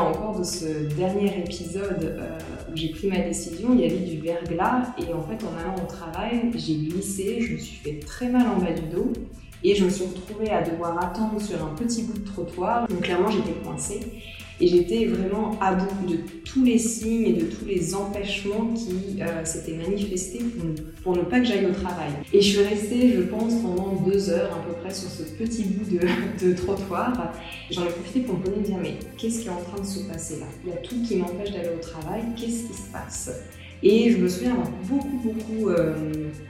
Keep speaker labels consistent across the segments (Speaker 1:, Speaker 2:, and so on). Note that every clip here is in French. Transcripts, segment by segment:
Speaker 1: encore de ce dernier épisode euh, où j'ai pris ma décision. Il y avait du verglas et en fait, en allant au travail, j'ai glissé, je me suis fait très mal en bas du dos et je me suis retrouvée à devoir attendre sur un petit bout de trottoir. Donc clairement, j'étais coincée. Et j'étais vraiment à bout de tous les signes et de tous les empêchements qui euh, s'étaient manifestés pour, ne pas que j'aille au travail. Et je suis restée, je pense, pendant deux heures à peu près sur ce petit bout de, trottoir. J'en ai profité pour me poser dire mais qu'est-ce qui est en train de se passer là? Il y a tout qui m'empêche d'aller au travail, qu'est-ce qui se passe? Et je me souviens avoir beaucoup, beaucoup euh,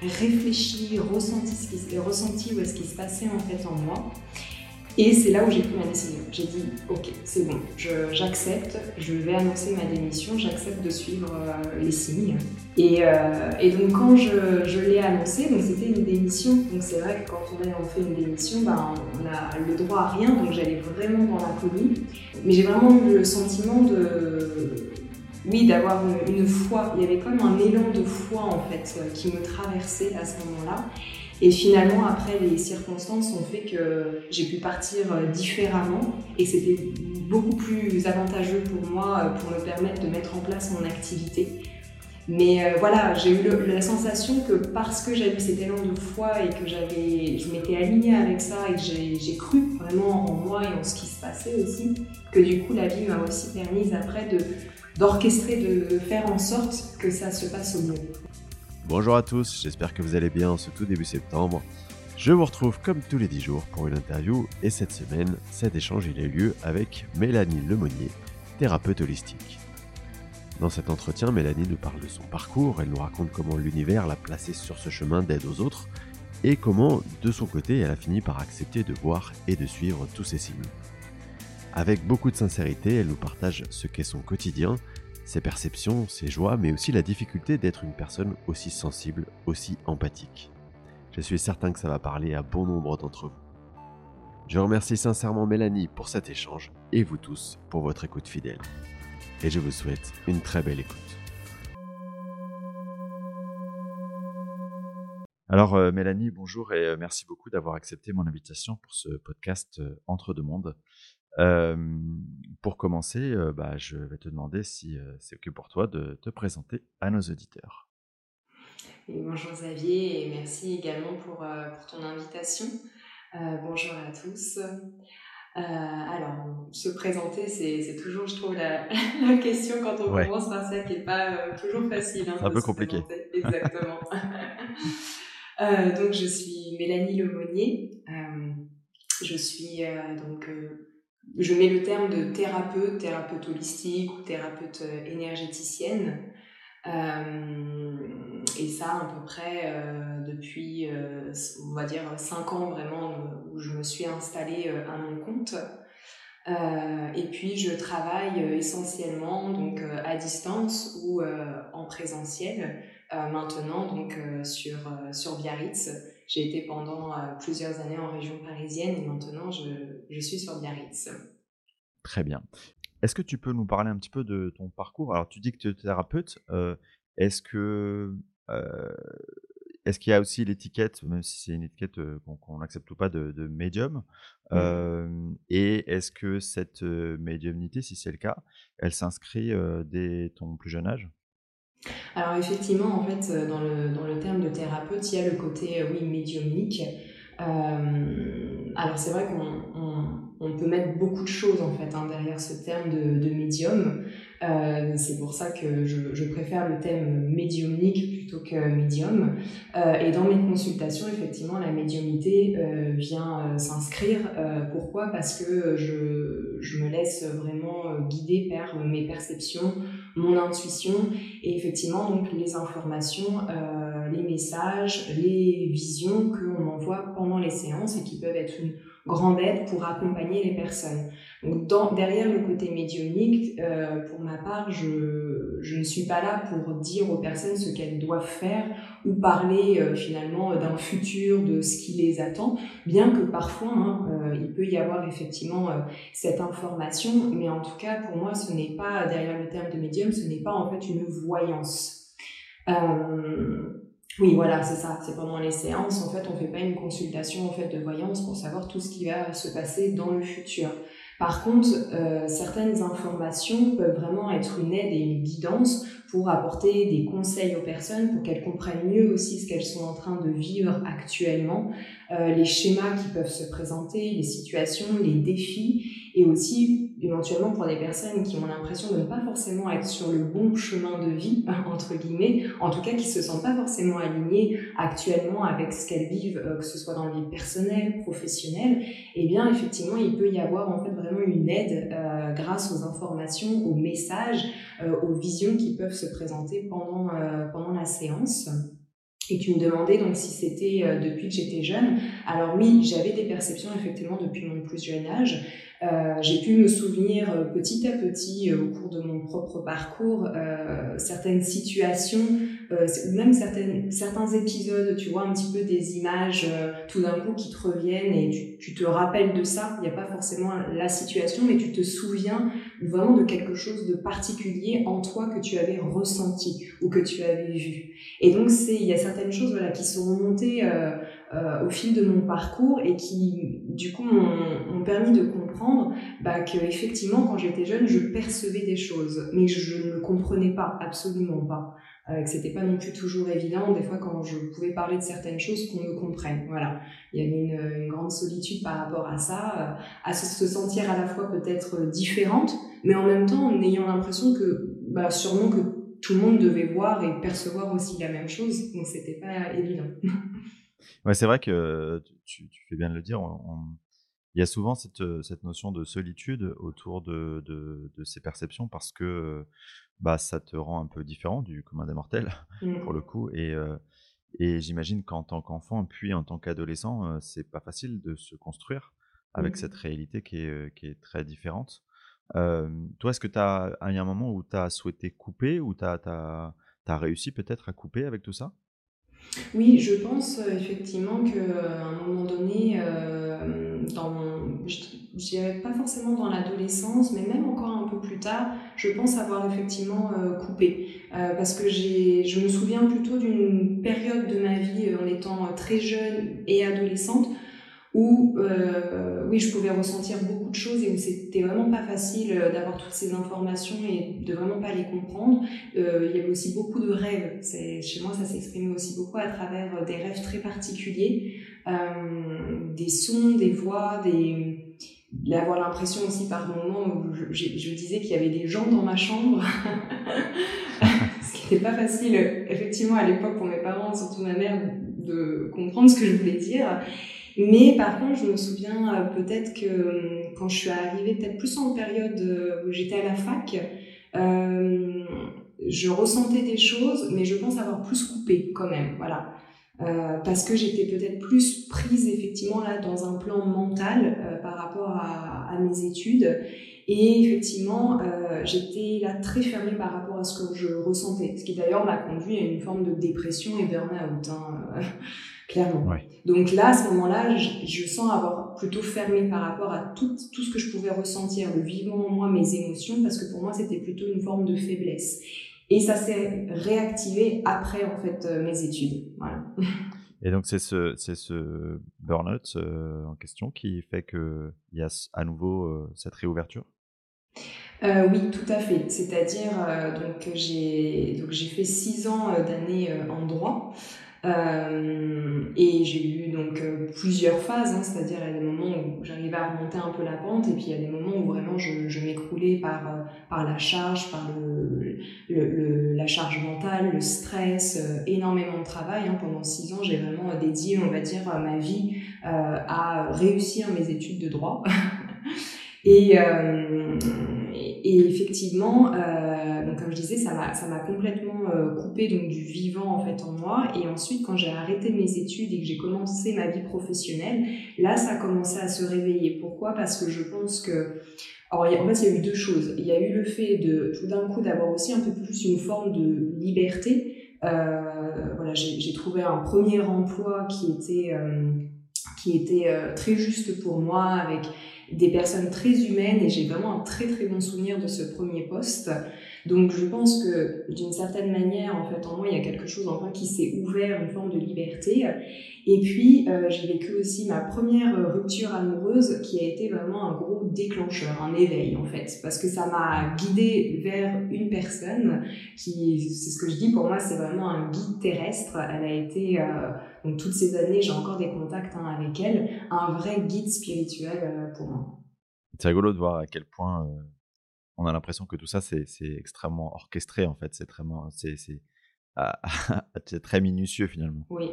Speaker 1: réfléchi, ressenti, ce qui, ressenti où est-ce qui se passait en fait en moi. Et c'est là où j'ai pris ma décision. J'ai dit, ok, c'est bon, j'accepte, je, vais annoncer ma démission, j'accepte de suivre euh, les signes. Et, euh, et, donc quand je, l'ai annoncé, c'était une démission, donc c'est vrai que quand on, fait une démission, ben, on a le droit à rien, donc j'allais vraiment dans l'inconnu. Mais j'ai vraiment eu le sentiment de, oui, d'avoir une, une, foi. Il y avait comme un élan de foi en fait qui me traversait à ce moment-là. Et finalement, après, les circonstances ont fait que j'ai pu partir euh, différemment et c'était beaucoup plus avantageux pour moi euh, pour me permettre de mettre en place mon activité. Mais euh, voilà, j'ai eu la sensation que parce que j'avais cet élan de foi et que j'avais, je m'étais alignée avec ça et que j'ai cru vraiment en moi et en ce qui se passait aussi, que du coup la vie m'a aussi permise après de d'orchestrer, de faire en sorte que ça se passe au mieux.
Speaker 2: Bonjour à tous, j'espère que vous allez bien en ce tout début septembre. Je vous retrouve comme tous les 10 jours pour une interview et cette semaine, cet échange il a eu lieu avec Mélanie Lemonnier, thérapeute holistique. Dans cet entretien, Mélanie nous parle de son parcours, elle nous raconte comment l'univers l'a placée sur ce chemin d'aide aux autres et comment, de son côté, elle a fini par accepter de voir et de suivre tous ces signes. Avec beaucoup de sincérité, elle nous partage ce qu'est son quotidien ses perceptions, ses joies, mais aussi la difficulté d'être une personne aussi sensible, aussi empathique. Je suis certain que ça va parler à bon nombre d'entre vous. Je remercie sincèrement Mélanie pour cet échange et vous tous pour votre écoute fidèle. Et je vous souhaite une très belle écoute. Alors euh, Mélanie, bonjour et euh, merci beaucoup d'avoir accepté mon invitation pour ce podcast euh, Entre deux mondes pour commencer, bah, je vais te demander si c'est OK pour toi de te présenter à nos auditeurs.
Speaker 1: bonjour Xavier et merci également pour, pour ton invitation. bonjour à tous. alors, se présenter, c'est toujours, je trouve, la, la question quand on commence par ça qui n'est pas toujours facile.
Speaker 2: Hein, c'est un peu compliqué.
Speaker 1: Exactement. donc, je suis Mélanie Lemonnier. je suis donc je mets le terme de thérapeute, thérapeute holistique ou thérapeute euh, énergéticienne. Euh, et ça, à peu près euh, depuis, on va dire, cinq ans vraiment, où je me suis installée à mon compte. et puis, je travaille essentiellement donc à distance ou en présentiel maintenant donc sur sur Biarritz j'ai été pendant euh, plusieurs années en région parisienne et maintenant je, je suis sur Biarritz.
Speaker 2: Très bien. Est-ce que tu peux nous parler un petit peu de ton parcours? Alors, tu dis que tu es thérapeute. Euh, est-ce que euh, est-ce qu'il y a aussi l'étiquette, même si c'est une étiquette qu'on n'accepte pas, de, de médium Et est-ce que cette médiumnité, si c'est le cas, elle s'inscrit dès ton plus jeune âge?
Speaker 1: Alors effectivement, en fait, euh, dans le, dans le terme de thérapeute, il y a le côté, euh, oui, médiumnique. Euh, alors c'est vrai qu'on on, peut mettre beaucoup de choses en fait hein, derrière ce terme de, de médium. C'est pour ça que je, je, préfère le thème médiumnique plutôt que médium. Et dans mes consultations, effectivement, la médiumnité vient s'inscrire. pourquoi? Parce que je, je me laisse vraiment guider par mes perceptions, mon intuition. Et effectivement donc les informations, euh, les messages, les visions que on envoie pendant les séances et qui peuvent être une grande aide pour accompagner les personnes. Donc derrière le côté médiumnique, euh, pour ma part, je, ne suis pas là pour dire aux personnes ce qu'elles doivent faire ou parler euh, finalement d'un futur, de ce qui les attend, bien que parfois hein, euh, il peut y avoir effectivement cette information, mais en tout cas pour moi ce n'est pas, derrière le terme de médium, ce n'est pas en fait une voyance. Oui, voilà, c'est ça. C'est pendant les séances. En fait, on fait pas une consultation en fait de voyance pour savoir tout ce qui va se passer dans le futur. Par contre, euh, certaines informations peuvent vraiment être une aide et une guidance pour apporter des conseils aux personnes pour qu'elles comprennent mieux aussi ce qu'elles sont en train de vivre actuellement, euh, les schémas qui peuvent se présenter, les situations, les défis, et aussi éventuellement pour des personnes qui ont l'impression de ne pas forcément être sur le bon chemin de vie, entre guillemets, en tout cas qui se sentent pas forcément alignées actuellement avec ce qu'elles vivent, euh, que ce soit dans la vie personnelle, professionnelle, eh bien effectivement il peut y avoir en fait vraiment une aide euh, grâce aux informations, aux messages, euh, aux visions qui peuvent se présenter pendant, pendant la séance. Et tu me demandais donc si c'était depuis que j'étais jeune. Alors oui, j'avais des perceptions effectivement depuis mon plus jeune âge. Euh, j'ai pu me souvenir euh, petit à petit euh, au cours de mon propre parcours certaines situations, même certaines, certains épisodes, tu vois, un petit peu des images tout d'un coup qui te reviennent et tu, tu te rappelles de ça. Il n'y a pas forcément la situation, mais tu te souviens vraiment de quelque chose de particulier en toi que tu avais ressenti ou que tu avais vu. Et donc, c'est, il y a certaines choses voilà, qui sont remontées euh, au fil de mon parcours et qui, du coup, m'ont permis de comprendre bah, que effectivement, quand j'étais jeune, je percevais des choses, mais je ne comprenais pas, absolument pas. Euh, que c'était pas non plus toujours évident, des fois quand je pouvais parler de certaines choses, qu'on me comprenne. Voilà, il y avait une, une, grande solitude par rapport à ça, euh, à se, se, sentir à la fois peut-être différente, mais en même temps en ayant l'impression que bah, sûrement que tout le monde devait voir et percevoir aussi la même chose, donc c'était pas évident.
Speaker 2: Ouais, c'est vrai que tu, tu, fais bien de le dire. il y a souvent cette, cette, notion de solitude autour de, de, de, ces perceptions parce que bah, ça te rend un peu différent du commun des mortels, pour le mmh. coup. Et, et j'imagine qu'en tant qu'enfant, puis en tant qu'adolescent, c'est pas facile de se construire avec mmh. cette réalité qui est, qui est très différente. Euh, toi, est-ce que tu as, il y a un moment où tu as souhaité couper, ou tu as, as, as réussi peut-être à couper avec tout ça?
Speaker 1: Oui, je pense euh, effectivement qu'à euh, un moment donné, euh, dans je dirais pas forcément dans l'adolescence, mais même encore un peu plus tard, je pense avoir effectivement coupé. parce que je me souviens plutôt d'une période de ma vie en étant très jeune et adolescente où euh, oui, je pouvais ressentir beaucoup de choses et où c'était vraiment pas facile euh, d'avoir toutes ces informations et de vraiment pas les comprendre. Euh, il y avait aussi beaucoup de rêves. Chez moi, ça s'exprimait aussi beaucoup à travers des rêves très particuliers, des sons, des voix, des avoir l'impression aussi par moments où je disais qu'il y avait des gens dans ma chambre, ce qui n'était pas facile effectivement à l'époque pour mes parents, surtout ma mère, de comprendre ce que je voulais dire. Mais par contre, je me souviens euh, peut-être que euh, quand je suis arrivée, peut-être plus en période euh, où j'étais à la fac, euh, je ressentais des choses, mais je pense avoir plus coupé quand même, voilà. Parce que j'étais peut-être plus prise effectivement là dans un plan mental par rapport à, mes études et effectivement euh, j'étais là très fermée par rapport à ce que je ressentais ce qui d'ailleurs m'a conduit à une forme de dépression et burn-out hein, clairement. Donc là, à ce moment-là, je, je, sens avoir plutôt fermé par rapport à tout, tout ce que je pouvais ressentir, le vivant en moi, mes émotions, parce que pour moi, c'était plutôt une forme de faiblesse. Et ça s'est réactivé après, en fait, euh, mes études. Voilà.
Speaker 2: Et donc, c'est ce, c'est ce burn-out euh, en question qui fait qu'il y a à nouveau euh, cette réouverture?
Speaker 1: Euh, oui, tout à fait. C'est-à-dire, euh, j'ai fait six ans d'années en droit. Euh, et j'ai eu donc euh, plusieurs phases, hein, c'est-à-dire il y a des moments où j'arrivais à remonter un peu la pente, et puis il y a des moments où vraiment je, m'écroulais par, euh, la charge, par la charge mentale, le stress, euh, énormément de travail. Hein. Pendant six ans, j'ai vraiment dédié, on va dire, ma vie euh, à réussir mes études de droit. et, et, effectivement, donc comme je disais, ça m'a ça m'a complètement euh, coupé donc du vivant en fait en moi. Et ensuite, quand j'ai arrêté mes études et que j'ai commencé ma vie professionnelle, là, ça a commencé à se réveiller. Pourquoi? Parce que je pense que alors, en fait, il y a eu deux choses. Il y a eu le fait de tout d'un coup d'avoir aussi un peu plus une forme de liberté. Euh, voilà, j'ai trouvé un premier emploi qui était euh, qui était euh, très juste pour moi avec des personnes très humaines et j'ai vraiment un très très bon souvenir de ce premier poste. Donc je pense que d'une certaine manière, en fait, en moi, il y a quelque chose enfin qui s'est ouvert, une forme de liberté. Et puis euh, j'ai vécu aussi ma première rupture amoureuse qui a été vraiment un gros déclencheur, un éveil en fait, parce que ça m'a guidée vers une personne qui, c'est ce que je dis pour moi, c'est vraiment un guide terrestre. Elle a été euh, donc toutes ces années, j'ai encore des contacts hein, avec elle, un vrai guide spirituel euh, pour moi.
Speaker 2: C'est rigolo de voir à quel point on a l'impression que tout ça, c'est extrêmement orchestré, en fait. C'est c'est très minutieux finalement.
Speaker 1: Oui.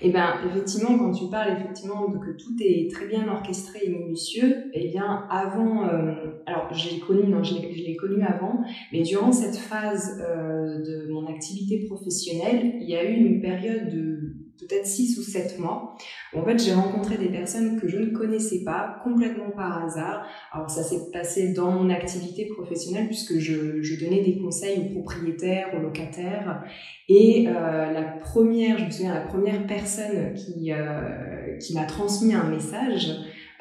Speaker 1: Et eh bien effectivement, quand tu parles effectivement de que tout est très bien orchestré et minutieux, eh bien avant, euh, alors j'ai connu, non, je l'ai connu avant, mais durant cette phase euh, de mon activité professionnelle, il y a eu une période de peut-être 6 ou 7 mois. En fait, j'ai rencontré des personnes que je ne connaissais pas, complètement par hasard. Alors, ça s'est passé dans mon activité professionnelle puisque je, je, donnais des conseils aux propriétaires, aux locataires. Et euh, la première, je me souviens, la première personne qui, euh, qui m'a transmis un message,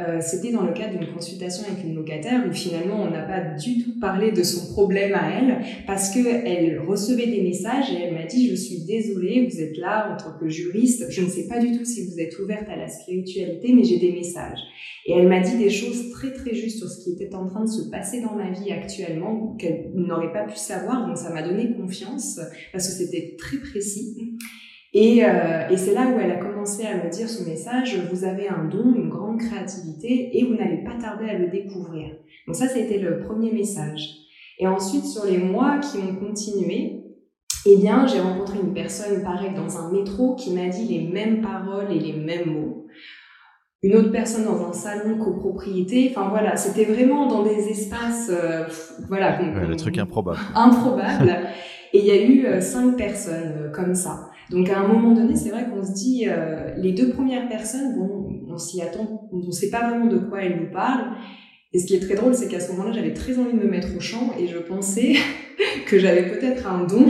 Speaker 1: euh, c'était dans le cadre d'une consultation avec une locataire où finalement on n'a pas du tout parlé de son problème à elle parce que elle recevait des messages et elle m'a dit je suis désolée vous êtes là en tant que juriste. Je ne sais pas du tout si vous êtes ouverte à la spiritualité mais j'ai des messages. Et elle m'a dit des choses très très justes sur ce qui était en train de se passer dans ma vie actuellement qu'elle n'aurait pas pu savoir. Donc ça m'a donné confiance parce que c'était très précis. Et, euh, et c'est là où elle a commencé à me dire ce message, vous avez un don, grande créativité et vous n'allez pas tarder à le découvrir. Donc ça, c'était le premier message. Et ensuite, sur les mois qui ont continué, eh bien, j'ai rencontré une personne, pareil, dans un métro qui m'a dit les mêmes paroles et les mêmes mots. Une autre personne dans un salon copropriété. Enfin voilà, c'était vraiment dans des espaces, euh, voilà.
Speaker 2: le truc improbable.
Speaker 1: Improbable. et il y a eu euh, cinq personnes euh, comme ça. Donc à un moment donné, c'est vrai qu'on se dit, les deux premières personnes, bon, on s'y attend, on ne sait pas vraiment de quoi elles nous parlent. Et ce qui est très drôle, c'est qu'à ce moment-là, j'avais très envie de me mettre au chant et je pensais que j'avais peut-être un don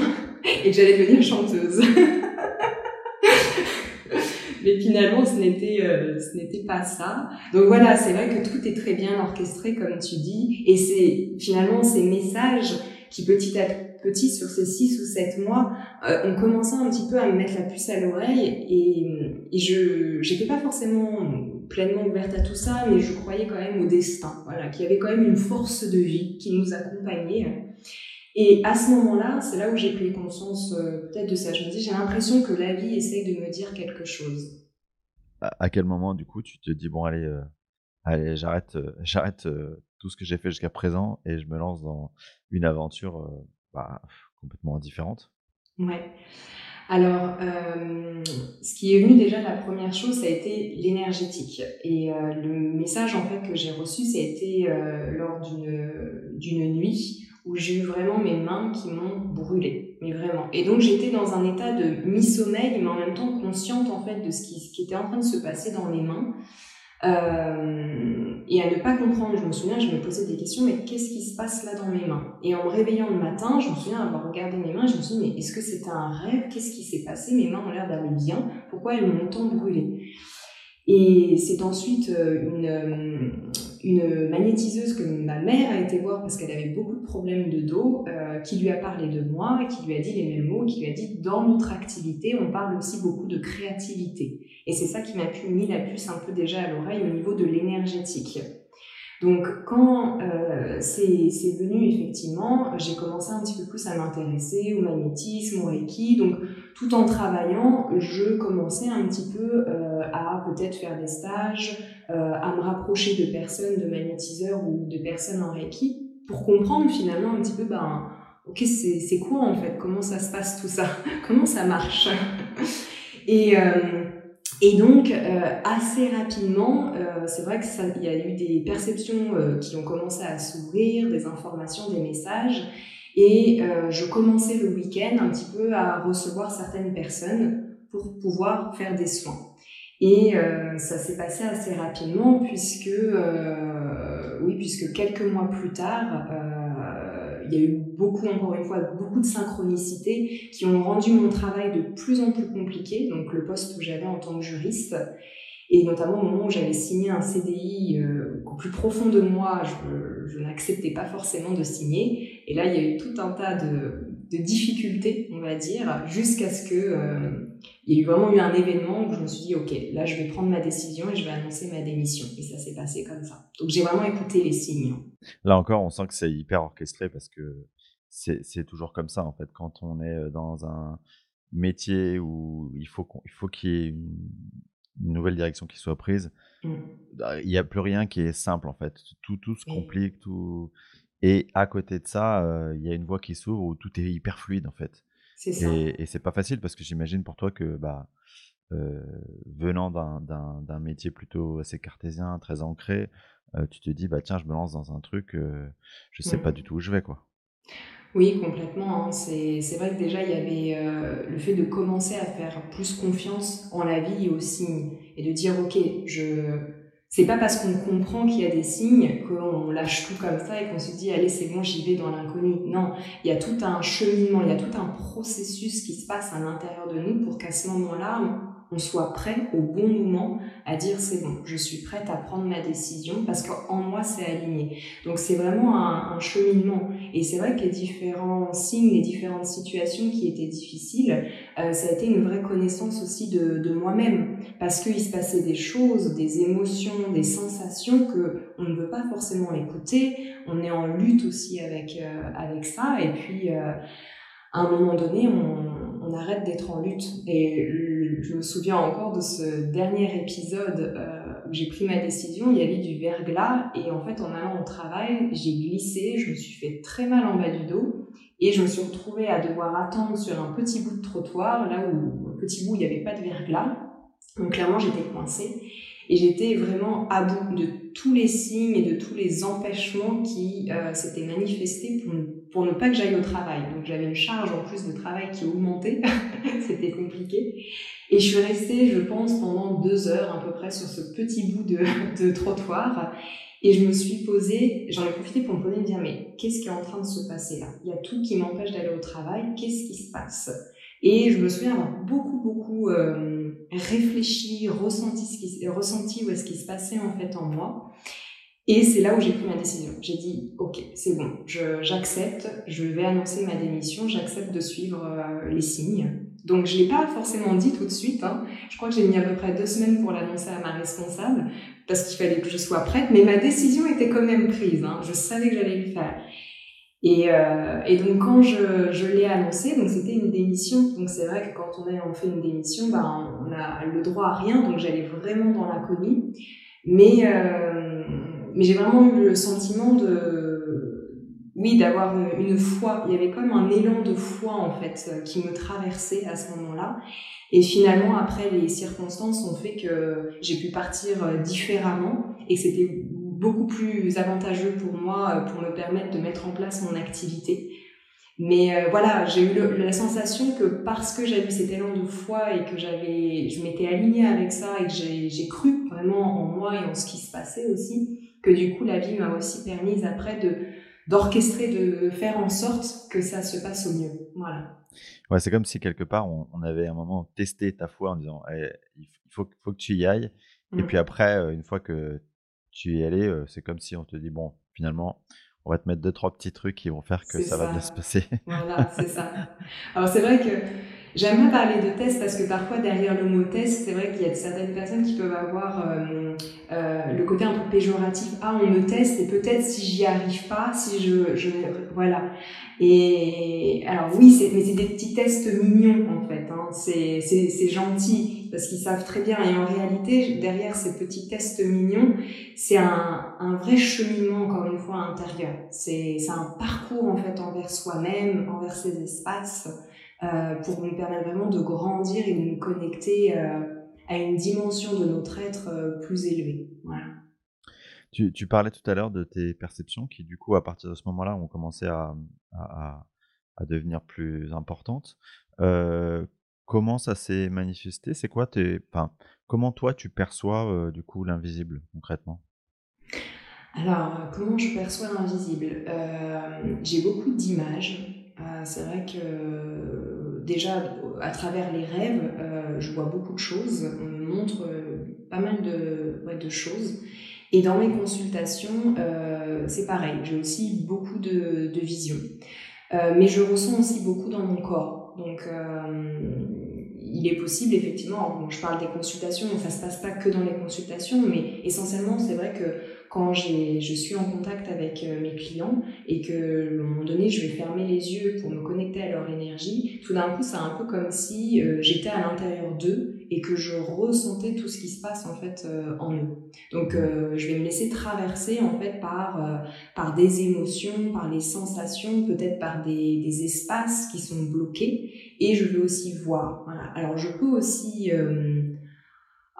Speaker 1: et que j'allais devenir chanteuse. Mais finalement, ce n'était, euh, ce n'était pas ça. Donc voilà, c'est vrai que tout est très bien orchestré, comme tu dis. Et c'est finalement ces messages qui petit à petit, sur ces six ou sept mois, euh, ont commencé un petit peu à me mettre la puce à l'oreille et, je n'étais pas forcément pleinement ouverte à tout ça, mais je croyais quand même au destin, voilà, qu'il y avait quand même une force de vie qui nous accompagnait. Et à ce moment-là, c'est là où j'ai pris conscience euh, peut-être de ça. Je me dis, j'ai l'impression que la vie essaye de me dire quelque chose.
Speaker 2: À, quel moment, du coup, tu te dis, bon, allez, euh, allez j'arrête, j'arrête tout ce que j'ai fait jusqu'à présent et je me lance dans une aventure bah, complètement différente
Speaker 1: Ouais. Alors, euh, ce qui est venu déjà, la première chose, ça a été l'énergétique. Et euh, le message en fait que j'ai reçu, ça a été euh, lors d'une nuit où j'ai eu vraiment mes mains qui m'ont brûlé, mais vraiment. Et donc j'étais dans un état de mi-sommeil, mais en même temps consciente en fait de ce qui, qui était en train de se passer dans mes mains. Euh, et à ne pas comprendre, je me souviens, je me posais des questions, mais qu'est-ce qui se passe là dans mes mains? Et en me réveillant le matin, je me souviens avoir regardé mes mains, je me suis dit, mais est-ce que c'était un rêve? Qu'est-ce qui s'est passé? Mes mains ont l'air d'aller bien, pourquoi elles m'ont tant brûlé? Et c'est ensuite euh, une, euh, une magnétiseuse que ma mère a été voir parce qu'elle avait beaucoup de problèmes de dos, qui lui a parlé de moi, qui lui a dit les mêmes mots, qui lui a dit, dans notre activité, on parle aussi beaucoup de créativité. Et c'est ça qui m'a mis la puce un peu déjà à l'oreille au niveau de l'énergétique. Donc quand euh, c'est venu effectivement, j'ai commencé un petit peu plus à m'intéresser au magnétisme, au reiki. Donc tout en travaillant, je commençais un petit peu euh, à peut-être faire des stages, euh, à me rapprocher de personnes, de magnétiseurs ou de personnes en reiki pour comprendre finalement un petit peu, ben, ok, c'est quoi en fait, comment ça se passe tout ça, comment ça marche? Et et donc, euh, assez rapidement, euh, c'est vrai qu'il y a eu des perceptions euh, qui ont commencé à s'ouvrir, des informations, des messages. Et je commençais le week-end un petit peu à recevoir certaines personnes pour pouvoir faire des soins. Et ça s'est passé assez rapidement puisque, oui, puisque quelques mois plus tard, il y a eu beaucoup, encore une fois, beaucoup de synchronicités qui ont rendu mon travail de plus en plus compliqué, donc le poste où j'avais en tant que juriste, et notamment au moment où j'avais signé un CDI euh, au plus profond de moi, je, n'acceptais pas forcément de signer. Et là, il y a eu tout un tas de, difficultés, on va dire, jusqu'à ce que euh, il y ait vraiment eu un événement où je me suis dit, ok, là, je vais prendre ma décision et je vais annoncer ma démission. Et ça s'est passé comme ça. Donc, j'ai vraiment écouté les signes.
Speaker 3: Là encore, on sent que c'est hyper orchestré parce que c'est toujours comme ça, en fait, quand on est dans un métier où il faut qu'il y ait une, nouvelle direction qui soit prise. Mmh. Bah, il n'y a plus rien qui est simple en fait. Tout, tout se complique, tout. Et à côté de ça, il y a une voie qui s'ouvre où tout est hyper fluide en fait. Ça. Et, et c'est pas facile parce que j'imagine pour toi que bah, venant d'un métier plutôt assez cartésien, très ancré, tu te dis bah tiens, je me lance dans un truc, je sais pas mmh. du tout où je vais quoi.
Speaker 1: Oui, complètement. Hein. C'est vrai que déjà, il y avait euh, le fait de commencer à faire plus confiance en la vie et aux signes. Et de dire, OK, je... c'est pas parce qu'on comprend qu'il y a des signes qu'on lâche tout comme ça et qu'on se dit, allez, c'est bon, j'y vais dans l'inconnu. Non, il y a tout un cheminement, il y a tout un processus qui se passe à l'intérieur de nous pour qu'à ce moment-là, on soit prêt au bon moment à dire c'est bon, je suis prête à prendre ma décision parce qu'en moi c'est aligné. Donc c'est vraiment un, cheminement. Et c'est vrai que les différents signes, les différentes situations qui étaient difficiles, euh, ça a été une vraie connaissance aussi de, moi-même parce qu'il se passait des choses, des émotions, des sensations que on ne veut pas forcément écouter. On est en lutte aussi avec euh, avec ça et puis euh, à un moment donné, on, on arrête d'être en lutte. Et je me souviens encore de ce dernier épisode j'ai pris ma décision. Il y avait du verglas et en fait, en allant au travail, j'ai glissé, je me suis fait très mal en bas du dos et je me suis retrouvée à devoir attendre sur un petit bout de trottoir, là où un petit bout il n'y avait pas de verglas. Donc clairement, j'étais coincée. Et j'étais vraiment à bout de tous les signes et de tous les empêchements qui euh, s'étaient manifestés pour, pour, ne pas que j'aille au travail. Donc j'avais une charge en plus de travail qui augmentait, c'était compliqué. Et je suis restée, je pense, pendant deux heures à peu près sur ce petit bout de, de trottoir. Et je me suis posée, j'en ai profité pour me poser et me dire, mais qu'est-ce qui est en train de se passer là? Il y a tout qui m'empêche d'aller au travail, qu'est-ce qui se passe? Et je me souviens avoir beaucoup, beaucoup... Euh, réfléchi, ressenti, ce qui, ressenti où est-ce qui se passait en fait en moi. Et c'est là où j'ai pris ma décision. J'ai dit, ok, c'est bon, j'accepte, je, vais annoncer ma démission, j'accepte de suivre euh, les signes. Donc je l'ai pas forcément dit tout de suite. Hein. Je crois que j'ai mis à peu près deux semaines pour l'annoncer à ma responsable parce qu'il fallait que je sois prête, mais ma décision était quand même prise. Hein. Je savais que j'allais le faire. Et, euh, et, donc quand je, je l'ai annoncé, donc c'était une démission. Donc c'est vrai que quand on, est, fait une démission, ben, on a le droit à rien, donc j'allais vraiment dans l'inconnu. Mais, euh, mais j'ai vraiment eu le sentiment de, oui, d'avoir une, foi. Il y avait comme un élan de foi en fait qui me traversait à ce moment-là. Et finalement, après, les circonstances ont fait que j'ai pu partir différemment et c'était beaucoup plus avantageux pour moi euh, pour me permettre de mettre en place mon activité. Mais euh, voilà, j'ai eu la sensation que parce que j'avais cet élan de foi et que j'avais, je m'étais alignée avec ça et que j'ai cru vraiment en moi et en ce qui se passait aussi, que du coup la vie m'a aussi permise après de d'orchestrer, de faire en sorte que ça se passe au mieux. Voilà.
Speaker 3: Ouais, c'est comme si quelque part on, avait un moment testé ta foi en disant eh, il faut, faut que tu y ailles. Et mmh. puis après, euh, une fois que tu y allais, c'est comme si on te dit bon, finalement, on va te mettre deux trois petits trucs qui vont faire que ça, va bien se passer.
Speaker 1: Voilà, c'est ça. Alors c'est vrai que j'aime pas parler de test parce que parfois derrière le mot test, c'est vrai qu'il y a certaines personnes qui peuvent avoir euh, euh, le côté un peu péjoratif. Ah, on me teste et peut-être si j'y arrive pas, si je, je voilà. Et alors oui, c'est mais c'est des petits tests mignons en fait. Hein. C'est c'est gentil parce qu'ils savent très bien. Et en réalité, derrière ces petits tests mignons, c'est un, vrai cheminement, encore une fois, intérieur. C'est un parcours, en fait, envers soi-même, envers ses espaces, euh, pour nous permettre vraiment de grandir et de nous connecter euh, à une dimension de notre être euh, plus élevée. Voilà.
Speaker 3: Tu, parlais tout à l'heure de tes perceptions qui, du coup, à partir de ce moment-là, ont commencé à devenir plus importantes. Comment ça s'est manifesté? C'est quoi tes, enfin, comment toi tu perçois du coup l'invisible concrètement?
Speaker 1: Alors, comment je perçois l'invisible? J'ai beaucoup d'images. c'est vrai que déjà à travers les rêves, je vois beaucoup de choses. On me montre pas mal de, choses. Et dans mes consultations, c'est pareil, j'ai aussi beaucoup de, visions. Mais je ressens aussi beaucoup dans mon corps. Donc, il est possible, effectivement, je parle des consultations, ça se passe pas que dans les consultations, mais essentiellement, c'est vrai que quand je suis en contact avec euh, mes clients et que, à un moment donné, je vais fermer les yeux pour me connecter à leur énergie, tout d'un coup, c'est un peu comme si euh, j'étais à l'intérieur d'eux et que je ressentais tout ce qui se passe en fait euh, en eux. Donc, je vais me laisser traverser en fait par par des émotions, par les sensations, peut-être par des, des espaces qui sont bloqués, et je vais aussi voir. Alors, je peux aussi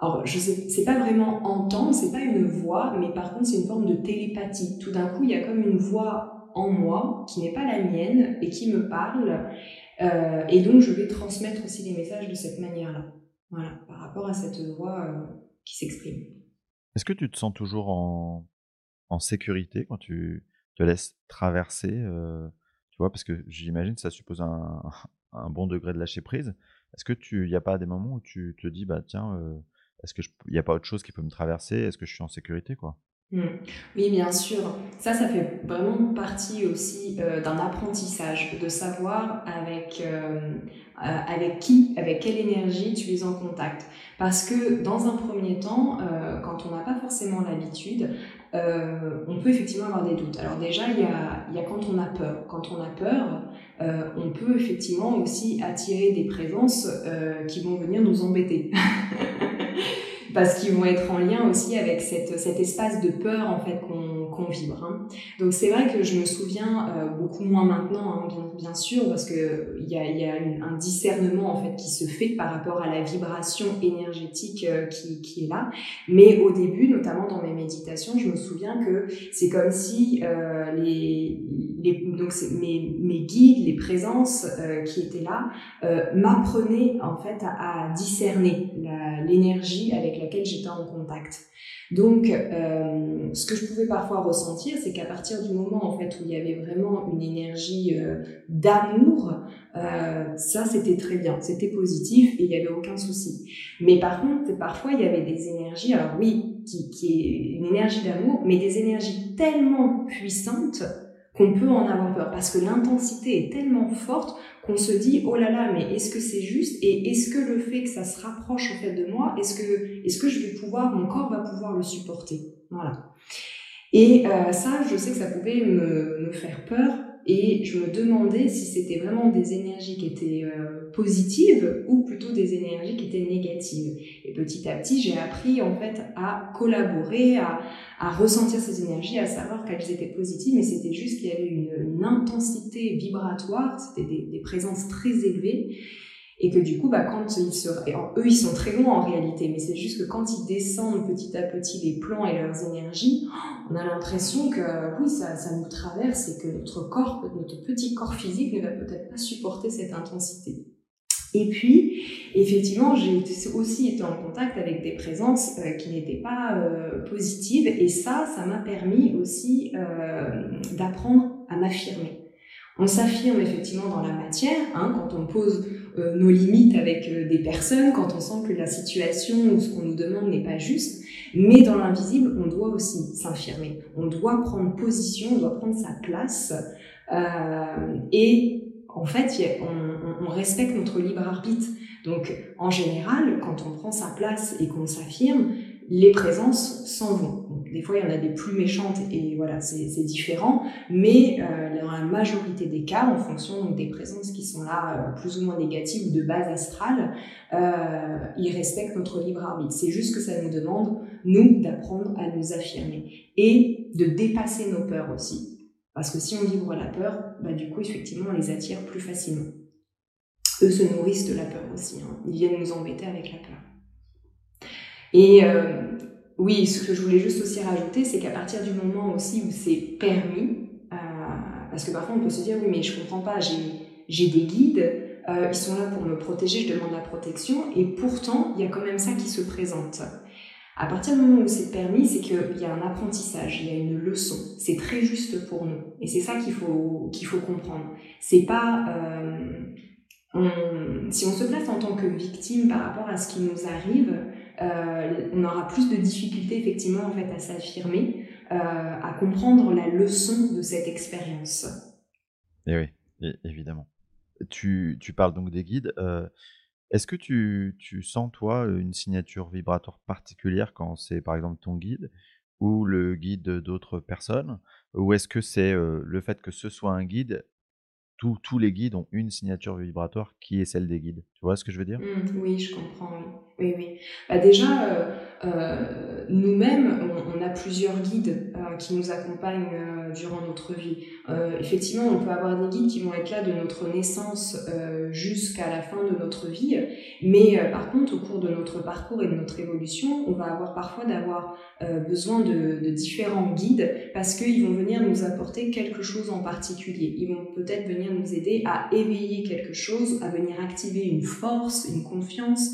Speaker 1: alors, je sais, c'est pas vraiment entendre, c'est pas une voix, mais par contre, c'est une forme de télépathie. Tout d'un coup, il y a comme une voix en moi qui n'est pas la mienne et qui me parle. Euh, et donc, je vais transmettre aussi les messages de cette manière-là. Voilà, par rapport à cette voix euh, qui s'exprime.
Speaker 2: Est-ce que tu te sens toujours en, en sécurité quand tu te laisses traverser euh, Tu vois, parce que j'imagine que ça suppose un, bon degré de lâcher prise. Est-ce que tu, n'y a pas des moments où tu te dis, bah tiens, est-ce qu'il n'y a pas autre chose qui peut me traverser? Est-ce que je suis en sécurité quoi?
Speaker 1: Oui, bien sûr. Ça, ça fait vraiment partie aussi euh, d'un apprentissage, de savoir avec, euh, euh, avec qui, avec quelle énergie tu es en contact. Parce que dans un premier temps, quand on n'a pas forcément l'habitude, on peut effectivement avoir des doutes. Alors déjà, il y a, quand on a peur. Quand on a peur, on peut effectivement aussi attirer des présences qui vont venir nous embêter. parce qu'ils vont être en lien aussi avec cet espace de peur en fait qu'on qu'on vibre. Hein. Donc c'est vrai que je me souviens euh, beaucoup moins maintenant, hein, bien, sûr, parce que il y a, un discernement en fait qui se fait par rapport à la vibration énergétique euh, qui, est là. Mais au début, notamment dans mes méditations, je me souviens que c'est comme si euh, les, donc mes, guides, les présences qui étaient là, m'apprenaient en fait à discerner l'énergie avec laquelle j'étais en contact. Donc, euh, ce que je pouvais parfois ressentir, c'est qu'à partir du moment en fait où il y avait vraiment une énergie euh, d'amour, euh, ça c'était très bien, c'était positif et il n'y avait aucun souci. Mais par contre, parfois il y avait des énergies, alors oui, qui, qui est une énergie d'amour, mais des énergies tellement puissantes qu'on peut en avoir peur. Parce que l'intensité est tellement forte qu'on se dit oh là là mais est-ce que c'est juste et est-ce que le fait que ça se rapproche au fait de moi est-ce que est-ce que je vais pouvoir mon corps va pouvoir le supporter? Voilà. Et euh, ça je sais que ça pouvait me faire peur et je me demandais si c'était vraiment des énergies qui étaient euh, positives ou plutôt des énergies qui étaient négatives. Et petit à petit, j'ai appris en fait à collaborer, à, ressentir ces énergies, à savoir qu'elles étaient positives, mais c'était juste qu'il y avait une, intensité vibratoire, c'était des présences très élevées et que du coup, bah, quand ils se, eux, ils sont très loin en réalité, mais c'est juste que quand ils descendent petit à petit les plans et leurs énergies, on a l'impression que oui, ça, ça nous traverse et que notre corps, notre petit corps physique ne va peut-être pas supporter cette intensité. Et puis, effectivement, j'ai aussi été en contact avec des présences euh, qui n'étaient pas euh, positives, et ça, ça m'a permis aussi euh, d'apprendre à m'affirmer. On s'affirme effectivement dans la matière, hein, quand on pose euh, nos limites avec euh, des personnes, quand on sent que la situation ou ce qu'on nous demande n'est pas juste. Mais dans l'invisible, on doit aussi s'affirmer. On doit prendre position, on doit prendre sa place. Euh, et en fait, on, respecte notre libre arbitre. Donc, en général, quand on prend sa place et qu'on s'affirme, les présences s'en vont. Des fois, il y en a des plus méchantes et voilà, c'est différent. Mais euh, dans la majorité des cas, en fonction des présences qui sont là, euh, plus ou moins négatives de base astrale, euh, ils respectent notre libre arbitre. C'est juste que ça nous demande, nous, d'apprendre à nous affirmer et de dépasser nos peurs aussi. Parce que si on vibre la peur, bah, du coup, effectivement, on les attire plus facilement. Eux se nourrissent de la peur aussi. Hein. Ils viennent nous embêter avec la peur. Et oui, ce que je voulais juste aussi rajouter, c'est qu'à partir du moment aussi où c'est permis, euh, parce que parfois on peut se dire oui mais je comprends pas, j'ai des guides, euh, ils sont là pour me protéger, je demande la protection, et pourtant il y a quand même ça qui se présente. À partir du moment où c'est permis, c'est qu'il y a un apprentissage, il y a une leçon. C'est très juste pour nous, et c'est ça qu'il faut qu'il faut comprendre. C'est pas euh, si on se place en tant que victime par rapport à ce qui nous arrive, on aura plus de difficultés effectivement en fait à s'affirmer, à comprendre la leçon de cette expérience.
Speaker 3: Et eh oui, évidemment. Tu, tu, parles donc des guides. Est-ce que tu, tu, sens, toi, une signature vibratoire particulière quand c'est, par exemple, ton guide ou le guide d'autres personnes? Ou est-ce que c'est le fait que ce soit un guide tous les guides ont une signature vibratoire qui est celle des guides. Tu vois ce que je veux dire?
Speaker 1: Mmh, Oui, je comprends. Oui, oui. Bah déjà, euh, euh, nous-mêmes, on, a plusieurs guides euh, qui nous accompagnent durant notre vie. effectivement, on peut avoir des guides qui vont être là de notre naissance jusqu'à la fin de notre vie, mais par contre, au cours de notre parcours et de notre évolution, on va avoir parfois d'avoir besoin de, de différents guides parce qu'ils vont venir nous apporter quelque chose en particulier. Ils vont peut-être venir nous aider à éveiller quelque chose, à venir activer une force, une confiance.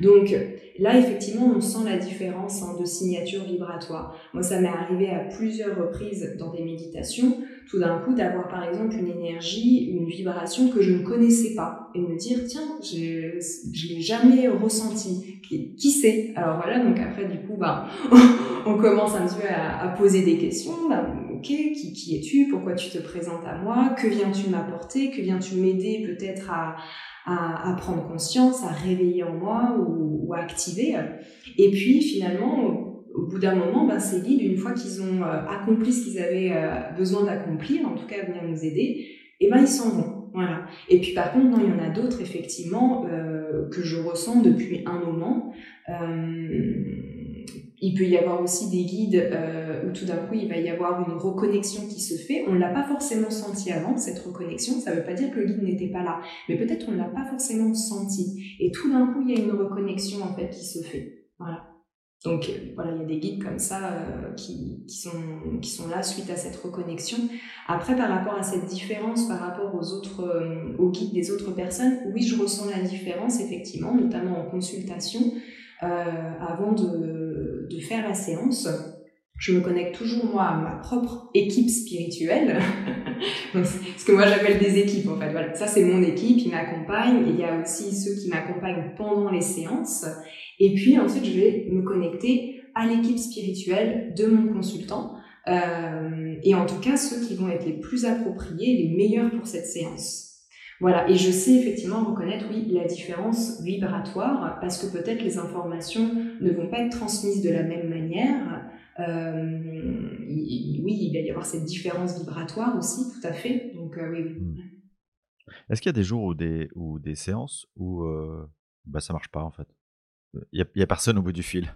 Speaker 1: Donc là, effectivement, on sent la différence hein, de signature vibratoire. Moi, ça m'est arrivé à plusieurs reprises dans des méditations, tout d'un coup, d'avoir par exemple une énergie, une vibration que je ne connaissais pas, et me dire, tiens, je ne l'ai jamais ressenti. Qui, qui c'est Alors voilà, donc après, du coup, bah, on commence un petit peu à, poser des questions. Bah, qui, es-tu? Pourquoi tu te présentes à moi? Que viens-tu m'apporter? Que viens-tu m'aider peut-être à prendre conscience, à réveiller en moi ou, à activer? Et puis finalement, au, bout d'un moment, ben, ces guides, une fois qu'ils ont euh, accompli ce qu'ils avaient euh, besoin d'accomplir, en tout cas venir nous aider, et eh ben ils s'en vont. Voilà. Et puis par contre, non, il y en a d'autres effectivement euh, que je ressens depuis un moment. Il peut y avoir aussi des guides euh, où tout d'un coup il va y avoir une reconnexion qui se fait. On ne l'a pas forcément senti avant, cette reconnexion. Ça ne veut pas dire que le guide n'était pas là, mais peut-être on ne l'a pas forcément senti. Et tout d'un coup il y a une reconnexion en fait qui se fait. Voilà. Donc euh, voilà, il y a des guides comme ça euh, qui, qui, sont, qui sont là suite à cette reconnexion. Après, par rapport à cette différence par rapport aux autres, aux guides des autres personnes, oui, je ressens la différence effectivement, notamment en consultation. Avant de, de faire la séance, je me connecte toujours moi à ma propre équipe spirituelle. ce que moi j'appelle des équipes en fait. Voilà, ça c'est mon équipe, ils m'accompagnent. Il y a aussi ceux qui m'accompagnent pendant les séances. Et puis ensuite je vais me connecter à l'équipe spirituelle de mon consultant. Euh, et en tout cas ceux qui vont être les plus appropriés, les meilleurs pour cette séance. Voilà, et je sais effectivement reconnaître, oui, la différence vibratoire, parce que peut-être les informations ne vont pas être transmises de la même manière. Euh, oui, il va y avoir cette différence vibratoire aussi, tout à fait. Donc, euh,
Speaker 3: hmm. Est-ce qu'il y a des jours ou des, ou des séances où euh, bah, ça marche pas en fait? Il n'y a, personne au bout du fil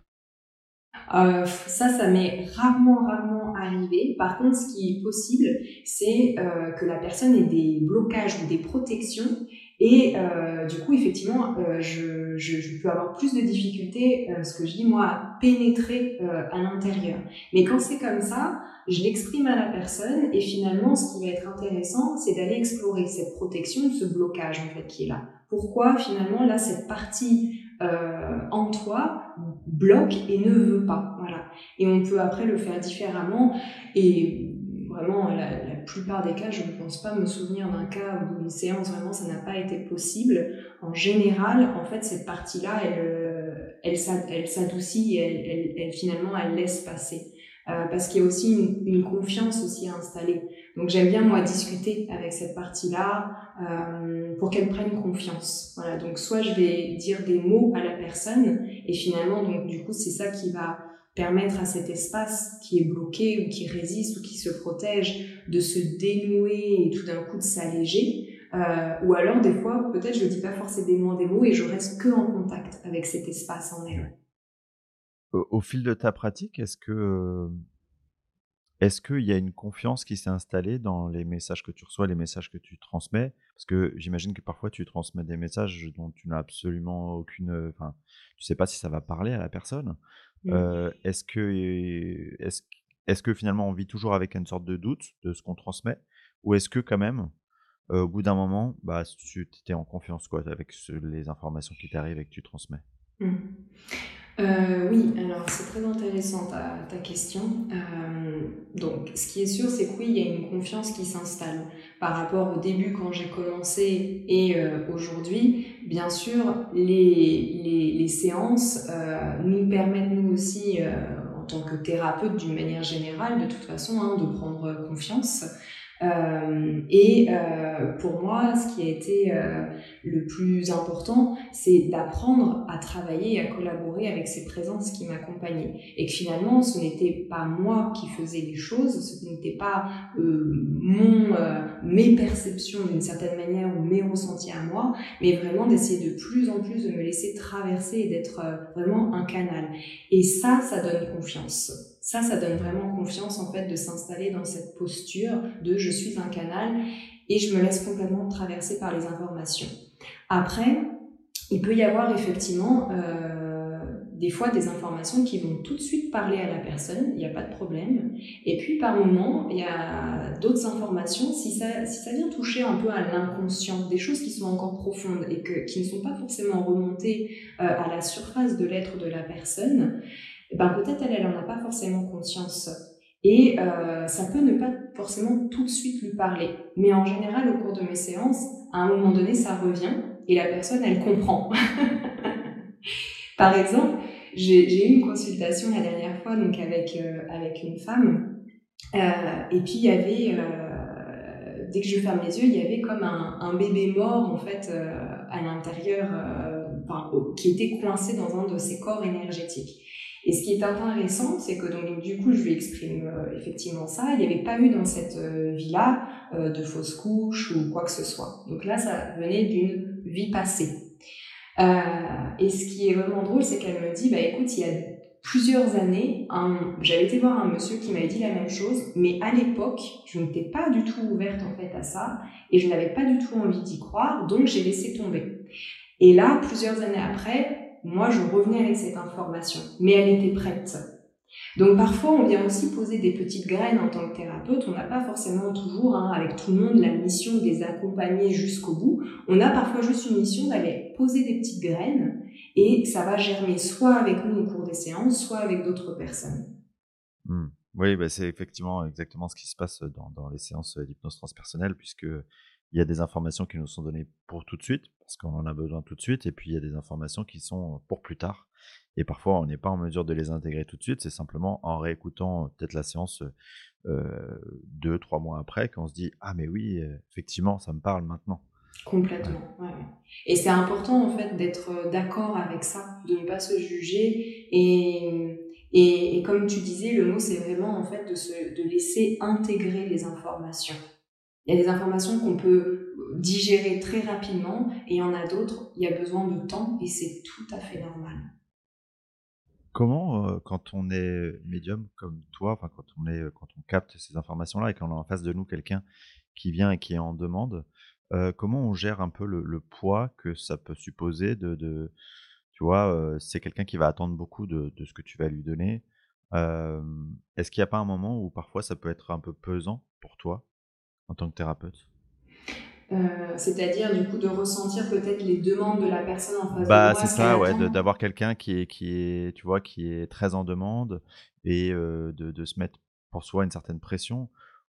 Speaker 1: euh, ça, ça m'est rarement, rarement arrivé. Par contre, ce qui est possible, c'est euh, que la personne ait des blocages ou des protections. Et euh, du coup, effectivement, euh, je, je, je, peux avoir plus de difficultés, euh, ce que je dis moi, à pénétrer à l'intérieur. Mais quand c'est comme ça, je l'exprime à la personne et finalement, ce qui va être intéressant, c'est d'aller explorer cette protection, ce blocage en fait qui est là. Pourquoi finalement là cette partie euh, en toi bloque et ne veut pas. Voilà. Et on peut après le faire différemment. Et vraiment, la, plupart des cas, je ne pense pas me souvenir d'un cas où une séance, vraiment, ça n'a pas été possible. En général, en fait, cette partie-là, elle, euh, elle, elle s'adoucit et elle, elle, elle, finalement, elle laisse passer. Euh, parce qu'il y a aussi une, une, confiance aussi installée. Donc j'aime bien moi discuter avec cette partie-là euh, pour qu'elle prenne confiance. Voilà. Donc soit je vais dire des mots à la personne et finalement donc du coup c'est ça qui va permettre à cet espace qui est bloqué ou qui résiste ou qui se protège de se dénouer et tout d'un coup de s'alléger. Euh, ou alors des fois peut-être je dis pas forcément des mots et je reste que en contact avec cet espace en elle
Speaker 3: au, fil de ta pratique, est-ce que est-ce qu'il y a une confiance qui s'est installée dans les messages que tu reçois, les messages que tu transmets? Parce que j'imagine que parfois tu transmets des messages dont tu n'as absolument aucune, enfin, tu sais pas si ça va parler à la personne. Mmh. Euh, est-ce que est-ce est-ce que finalement on vit toujours avec une sorte de doute de ce qu'on transmet, ou est-ce que quand même euh, au bout d'un moment, bah, tu étais en confiance quoi, avec les informations qui t'arrivent et que tu transmets?
Speaker 1: Mmh. Euh, oui, alors c'est très intéressant ta, ta question. Euh, donc, ce qui est sûr, c'est que oui, il y a une confiance qui s'installe par rapport au début quand j'ai commencé et euh, aujourd'hui. Bien sûr, les, les, les séances euh, nous permettent nous aussi, euh, en tant que thérapeute d'une manière générale, de toute façon, hein, de prendre confiance. Euh, et euh, pour moi, ce qui a été euh, le plus important, c'est d'apprendre à travailler et à collaborer avec ces présences qui m'accompagnaient. Et que finalement, ce n'était pas moi qui faisais les choses, ce n'était pas euh, mon, euh, mes perceptions d'une certaine manière ou mes ressentis à moi, mais vraiment d'essayer de plus en plus de me laisser traverser et d'être euh, vraiment un canal. Et ça, ça donne confiance. Ça, ça donne vraiment confiance en fait de s'installer dans cette posture de je suis un canal et je me laisse complètement traverser par les informations. Après, il peut y avoir effectivement euh, des fois des informations qui vont tout de suite parler à la personne, il n'y a pas de problème. Et puis par moment, il y a d'autres informations, si ça, si ça vient toucher un peu à l'inconscient, des choses qui sont encore profondes et que, qui ne sont pas forcément remontées euh, à la surface de l'être de la personne, eh ben peut-être elle, elle en a pas forcément conscience. Et euh, ça peut ne pas forcément tout de suite lui parler. Mais en général, au cours de mes séances, à un moment donné, ça revient et la personne, elle comprend. Par exemple, j'ai eu une consultation la dernière fois donc avec, euh, avec une femme. Euh, et puis, il y avait, euh, dès que je ferme les yeux, il y avait comme un, un bébé mort, en fait, euh, à l'intérieur, euh, enfin, qui était coincé dans un de ses corps énergétiques. Et ce qui est intéressant, c'est que donc, du coup, je lui exprime euh, effectivement ça. Il n'y avait pas eu dans cette euh, vie-là euh, de fausses couches ou quoi que ce soit. Donc là, ça venait d'une vie passée. Et ce qui est vraiment drôle, c'est qu'elle me dit, bah écoute, il y a plusieurs années, j'avais été voir un monsieur qui m'avait dit la même chose, mais à l'époque, je n'étais pas du tout ouverte en fait à ça, et je n'avais pas du tout envie d'y croire, donc j'ai laissé tomber. Et là, plusieurs années après, moi, je revenais avec cette information, mais elle était prête. Donc parfois, on vient aussi poser des petites graines en tant que thérapeute. On n'a pas forcément toujours, hein, avec tout le monde, la mission de les accompagner jusqu'au bout. On a parfois juste une mission d'aller poser des petites graines et ça va germer soit avec nous au cours des séances, soit avec d'autres personnes.
Speaker 3: Mmh. Oui, bah c'est effectivement exactement ce qui se passe dans, dans les séances d'hypnose transpersonnelle, puisque il y a des informations qui nous sont données pour tout de suite, parce qu'on en a besoin tout de suite, et puis il y a des informations qui sont pour plus tard. Et parfois, on n'est pas en mesure de les intégrer tout de suite, c'est simplement en réécoutant peut-être la séance euh, deux, trois mois après qu'on se dit Ah, mais oui, effectivement, ça me parle maintenant.
Speaker 1: Complètement, ouais. Et c'est important en fait d'être d'accord avec ça, de ne pas se juger. Et, et, et comme tu disais, le mot c'est vraiment en fait de, se, de laisser intégrer les informations. Il y a des informations qu'on peut digérer très rapidement et il y en a d'autres, il y a besoin de temps et c'est tout à fait normal.
Speaker 3: Comment, euh, quand on est médium comme toi, enfin quand on capte ces informations-là et qu'on a en face de nous quelqu'un qui vient et qui en demande, euh, comment on gère un peu le, poids que ça peut supposer de, tu vois, euh, c'est quelqu'un qui va attendre beaucoup de, ce que tu vas lui donner. Est-ce qu'il n'y a pas un moment où parfois ça peut être un peu pesant pour toi? En tant que thérapeute
Speaker 1: euh, c'est-à-dire du coup de ressentir peut-être les demandes de la personne en face
Speaker 3: bah,
Speaker 1: de moi.
Speaker 3: c'est ça, ouais, d'avoir quelqu'un qui est qui est, tu vois, qui est très en demande et euh, de, de se mettre pour soi une certaine pression,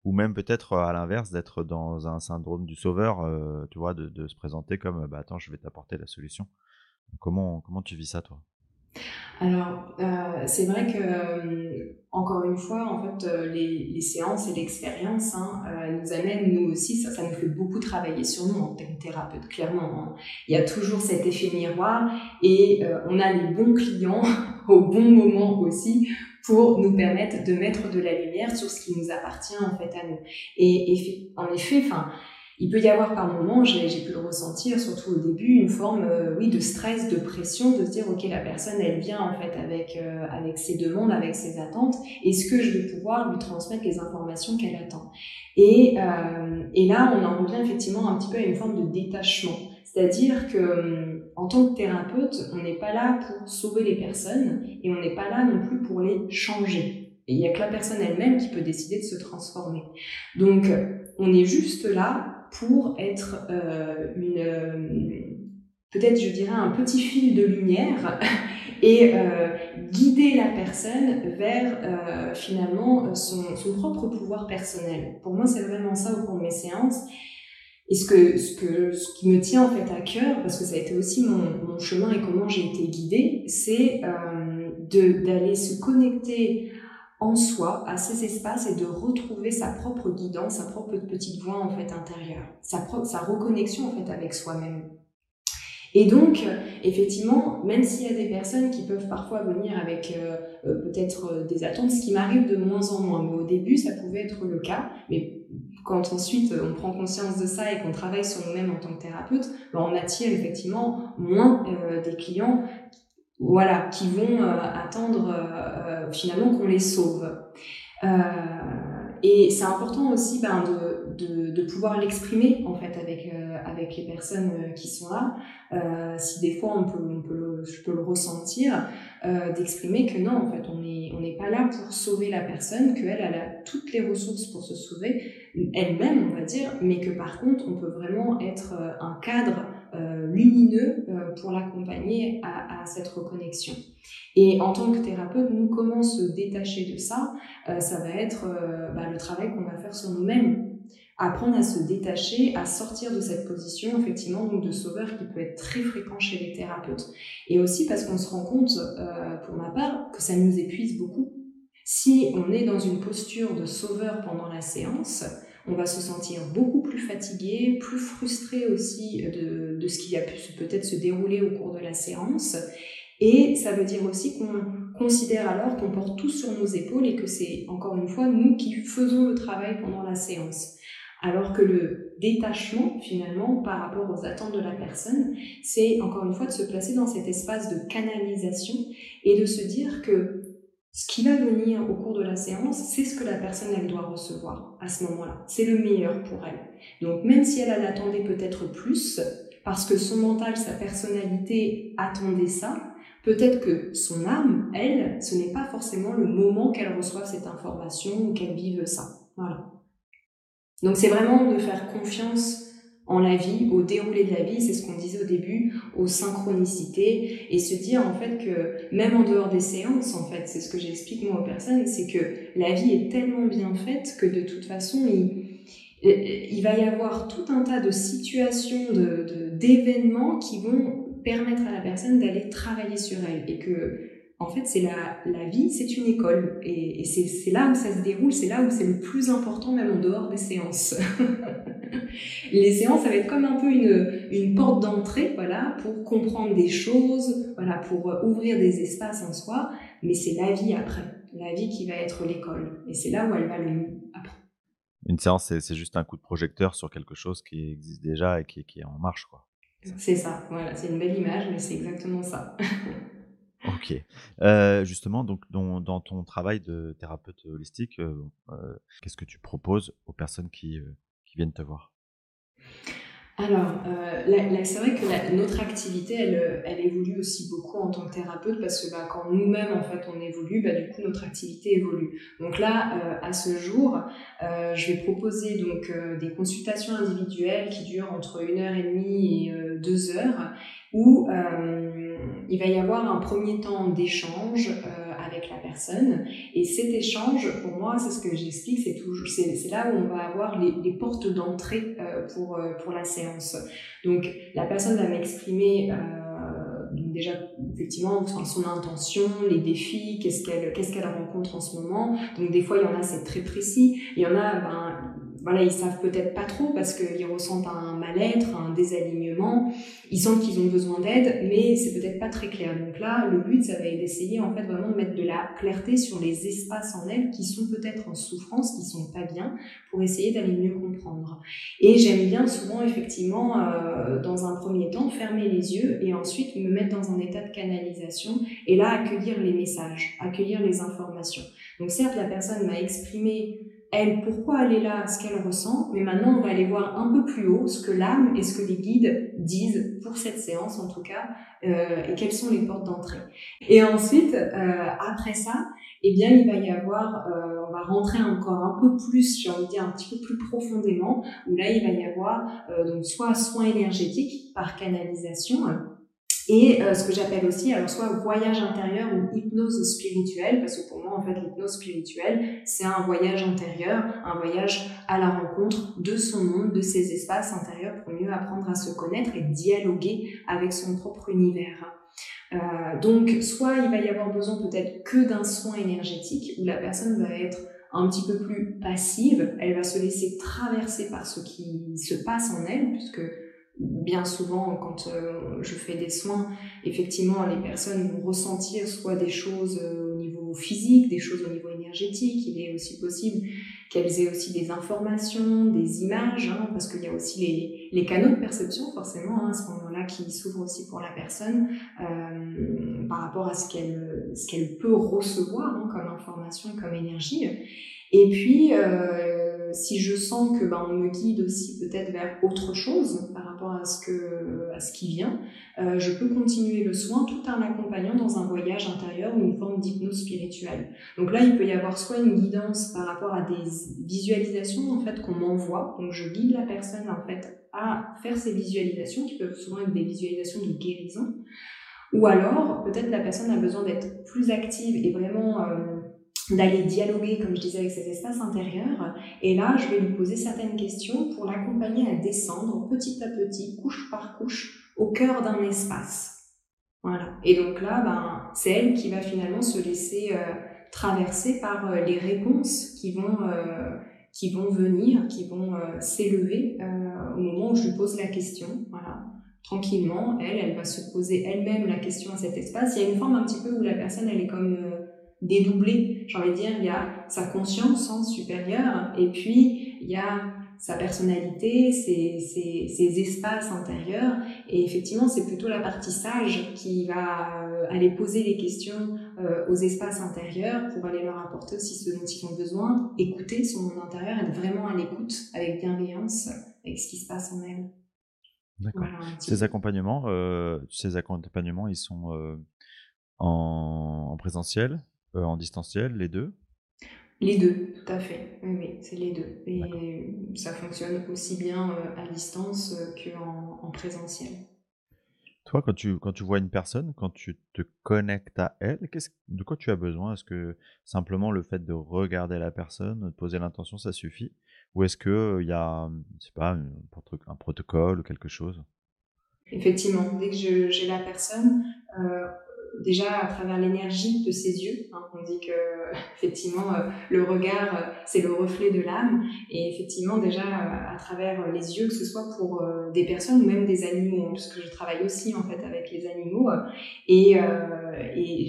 Speaker 3: ou même peut-être à l'inverse d'être dans un syndrome du sauveur, euh, tu vois, de, de, se présenter comme bah attends, je vais t'apporter la solution. Comment comment tu vis ça toi?
Speaker 1: Alors, euh, c'est vrai que, euh, encore une fois, en fait, euh, les, les, séances et l'expérience hein, nous amènent, nous aussi, ça, ça nous fait beaucoup travailler sur nous en tant que thérapeute, clairement. Hein. Il y a toujours cet effet miroir et on a les bons clients au bon moment aussi pour nous permettre de mettre de la lumière sur ce qui nous appartient en fait à nous. Et en effet, enfin il peut y avoir par moments, j'ai pu le ressentir, surtout au début, une forme, euh, oui, de stress, de pression, de se dire, ok, la personne, elle vient en fait avec euh, avec ses demandes, avec ses attentes. Est-ce que je vais pouvoir lui transmettre les informations qu'elle attend? Et euh, et là, on en revient effectivement un petit peu à une forme de détachement, c'est-à-dire que en tant que thérapeute, on n'est pas là pour sauver les personnes et on n'est pas là non plus pour les changer. Il y a que la personne elle-même qui peut décider de se transformer. Donc, on est juste là pour être euh, une euh, peut-être je dirais un petit fil de lumière et guider la personne vers finalement son, son propre pouvoir personnel. Pour moi, c'est vraiment ça au cours de mes séances. Et ce que, ce que, ce qui me tient en fait à cœur, parce que ça a été aussi mon, mon chemin et comment j'ai été guidée, c'est euh, d'aller se connecter en soi à ces espaces et de retrouver sa propre guidance, sa propre petite voix en fait intérieure, sa, propre, sa reconnexion en fait avec soi-même. Et donc, effectivement, même s'il y a des personnes qui peuvent parfois venir avec euh, euh peut-être euh, des attentes, ce qui m'arrive de moins en moins, mais au début, ça pouvait être le cas, mais quand ensuite on prend conscience de ça et qu'on travaille sur nous-mêmes en tant que thérapeute, ben on attire effectivement moins des clients voilà, qui vont euh, attendre euh, finalement qu'on les sauve. et c'est important aussi ben, de, de, de pouvoir l'exprimer en fait avec, avec les personnes qui sont là. si des fois on peut, on peut le, je peux le ressentir, d'exprimer que non, en fait, on n'est on n'est pas là pour sauver la personne, qu'elle elle a toutes les ressources pour se sauver, elle-même, on va dire, mais que par contre, on peut vraiment être euh, un cadre euh, lumineux euh, pour l'accompagner à, cette reconnexion. Et en tant que thérapeute, nous, comment se détacher de ça Ça va être bah, le travail qu'on va faire sur nous-mêmes. Apprendre à se détacher, à sortir de cette position, effectivement, donc de sauveur qui peut être très fréquent chez les thérapeutes. Et aussi parce qu'on se rend compte, pour ma part, que ça nous épuise beaucoup. Si on est dans une posture de sauveur pendant la séance, on va se sentir beaucoup plus fatigué, plus frustré aussi de, de ce qui a pu peut-être se dérouler au cours de la séance. Et ça veut dire aussi qu'on considère alors qu'on porte tout sur nos épaules et que c'est encore une fois nous qui faisons le travail pendant la séance. Alors que le détachement, finalement, par rapport aux attentes de la personne, c'est encore une fois de se placer dans cet espace de canalisation et de se dire que ce qui va venir au cours de la séance, c'est ce que la personne elle doit recevoir à ce moment-là. C'est le meilleur pour elle. Donc même si elle, elle attendait peut-être plus, parce que son mental, sa personnalité attendait ça, peut-être que son âme, elle, ce n'est pas forcément le moment qu'elle reçoive cette information ou qu'elle vive ça. Voilà. Donc c'est vraiment de faire confiance en la vie, au déroulé de la vie, c'est ce qu'on disait au début, aux synchronicités, et se dire en fait que même en dehors des séances, en fait, c'est ce que j'explique moi aux personnes, c'est que la vie est tellement bien faite que de toute façon, il, il va y avoir tout un tas de situations, de, d'événements qui vont permettre à la personne d'aller travailler sur elle, et que en fait, c'est la, la vie, c'est une école. Et, et c'est, c'est là où ça se déroule, c'est là où c'est le plus important, même en dehors des séances. les séances, ça va être comme un peu une, une porte d'entrée, voilà, pour comprendre des choses, voilà, pour ouvrir des espaces en soi. Mais c'est la vie après, la vie qui va être l'école. Et c'est là où elle va le mieux après.
Speaker 3: Une séance, c'est, c'est juste un coup de projecteur sur quelque chose qui existe déjà et qui, qui est en marche, quoi.
Speaker 1: C'est ça, voilà, c'est une belle image, mais c'est exactement ça.
Speaker 3: Ok. Euh, justement, donc dans, ton travail de thérapeute holistique, euh, euh, qu'est-ce que tu proposes aux personnes qui, viennent te voir?
Speaker 1: Alors, c'est vrai que notre activité, elle, évolue aussi beaucoup en tant que thérapeute parce que bah, quand nous-mêmes, en fait, on évolue, bah, du coup, notre activité évolue. Donc là, à ce jour, je vais proposer donc des consultations individuelles qui durent entre une heure et demie et deux heures où il va y avoir un premier temps d'échange avec la personne. Et cet échange, pour moi, c'est ce que j'explique, c'est toujours, c'est là où on va avoir les, portes d'entrée euh, pour euh, pour la séance. Donc, la personne va m'exprimer. Euh, déjà effectivement son intention, les défis, qu'est-ce qu'elle qu'est-ce qu'elle rencontre en ce moment. Donc des fois il y en a c'est très précis, il y en a ben voilà, ils savent peut-être pas trop parce qu'ils ressentent un mal-être, un désalignement. Ils sentent qu'ils ont besoin d'aide, mais c'est peut-être pas très clair. Donc là, le but, ça va être d'essayer en fait vraiment de mettre de la clarté sur les espaces en elles qui sont peut-être en souffrance, qui sont pas bien, pour essayer d'aller mieux comprendre. Et j'aime bien souvent effectivement, euh, dans un premier temps, fermer les yeux et ensuite me mettre dans un état de canalisation et là accueillir les messages, accueillir les informations. Donc certes, la personne m'a exprimé elle, pourquoi elle est là, ce qu'elle ressent, mais maintenant on va aller voir un peu plus haut ce que l'âme et ce que les guides disent pour cette séance en tout cas, euh, et quelles sont les portes d'entrée. Et ensuite, euh, après ça, eh bien il va y avoir, euh, on va rentrer encore un peu plus, j'ai envie de dire un petit peu plus profondément, où là il va y avoir donc soit soins énergétiques par canalisation, Et euh, ce que j'appelle aussi, alors soit voyage intérieur ou hypnose spirituelle, parce que pour moi, en fait, l'hypnose spirituelle, c'est un voyage intérieur, un voyage à la rencontre de son monde, de ses espaces intérieurs pour mieux apprendre à se connaître et dialoguer avec son propre univers. Euh, donc, soit il va y avoir besoin peut-être que d'un soin énergétique, où la personne va être un petit peu plus passive, elle va se laisser traverser par ce qui se passe en elle, puisque bien souvent, quand euh, je fais des soins, effectivement, les personnes vont ressentir soit des choses euh, au niveau physique, des choses au niveau énergétique. Il est aussi possible qu'elles aient aussi des informations, des images, hein, parce qu'il y a aussi les, les, canaux de perception, forcément, hein, à ce moment-là, qui s'ouvrent aussi pour la personne euh, par rapport à ce qu'elle qu'elle peut recevoir hein, comme information, comme énergie. Et puis, euh, si je sens que ben, on me guide aussi peut-être vers autre chose par rapport à ce que à ce qui vient, euh, je peux continuer le soin tout en l'accompagnant dans un voyage intérieur ou une forme d'hypnose spirituelle. Donc là, il peut y avoir soit une guidance par rapport à des visualisations en fait qu'on m'envoie, donc je guide la personne en fait à faire ces visualisations qui peuvent souvent être des visualisations de guérison, ou alors peut-être la personne a besoin d'être plus active et vraiment euh, d'aller dialoguer, comme je disais, avec ses espaces intérieurs. Et là, je vais lui poser certaines questions pour l'accompagner à descendre petit à petit, couche par couche, au cœur d'un espace. Voilà. Et donc là, ben, c'est elle qui va finalement se laisser euh, traverser par euh, les réponses qui vont, euh, qui vont venir, qui vont s'élever au moment où je lui pose la question. Voilà. Tranquillement, elle, elle va se poser elle-même la question à cet espace. Il y a une forme un petit peu où la personne, elle est comme dédoublé. J'ai envie de dire, il y a sa conscience hein, supérieure et puis il y a sa personnalité, ses, ses, ses, espaces intérieurs. Et effectivement, c'est plutôt la partie sage qui va euh, aller poser les questions euh, aux espaces intérieurs pour aller leur apporter aussi ce dont ils ont besoin, écouter son monde intérieur, être vraiment à l'écoute avec bienveillance avec ce qui se passe en elle.
Speaker 3: D'accord. ces accompagnements, euh, ces accompagnements, ils sont en, en présentiel, euh, en distanciel, les deux?
Speaker 1: Les deux, tout à fait. Oui, c'est les deux. Et ça fonctionne aussi bien euh, à distance euh, qu'en en présentiel.
Speaker 3: Toi, quand tu, quand tu vois une personne, quand tu te connectes à elle, de quoi tu as besoin? Est-ce que simplement le fait de regarder la personne, de poser l'intention, ça suffit? Ou est-ce qu'il y a, pas, un, un protocole ou quelque chose?
Speaker 1: Effectivement, dès que j'ai la personne, déjà à travers l'énergie de ses yeux. Hein, on dit que effectivement euh, le regard euh, c'est le reflet de l'âme et effectivement déjà euh, à travers les yeux que ce soit pour des personnes ou même des animaux hein, puisque je travaille aussi en fait avec les animaux et,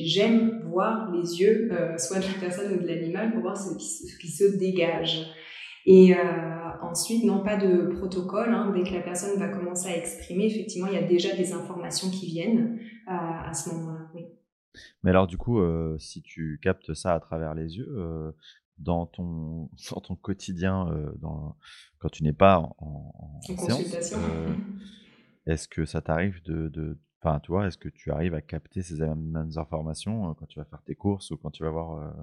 Speaker 1: j'aime voir les yeux soit de la personne ou de l'animal pour voir ce qui, ce qui se dégage. Et ensuite, non pas de protocole. Hein, dès que la personne va commencer à exprimer, effectivement, il y a déjà des informations qui viennent à ce moment-là.
Speaker 3: Mais alors, du coup, euh, si tu captes ça à travers les yeux, euh, dans, ton, dans ton quotidien, euh, dans, quand tu n'es pas en, en, séance, est-ce que ça t'arrive de. Enfin, tu vois, est-ce que tu arrives à capter ces mêmes informations quand tu vas faire tes courses ou quand tu vas voir,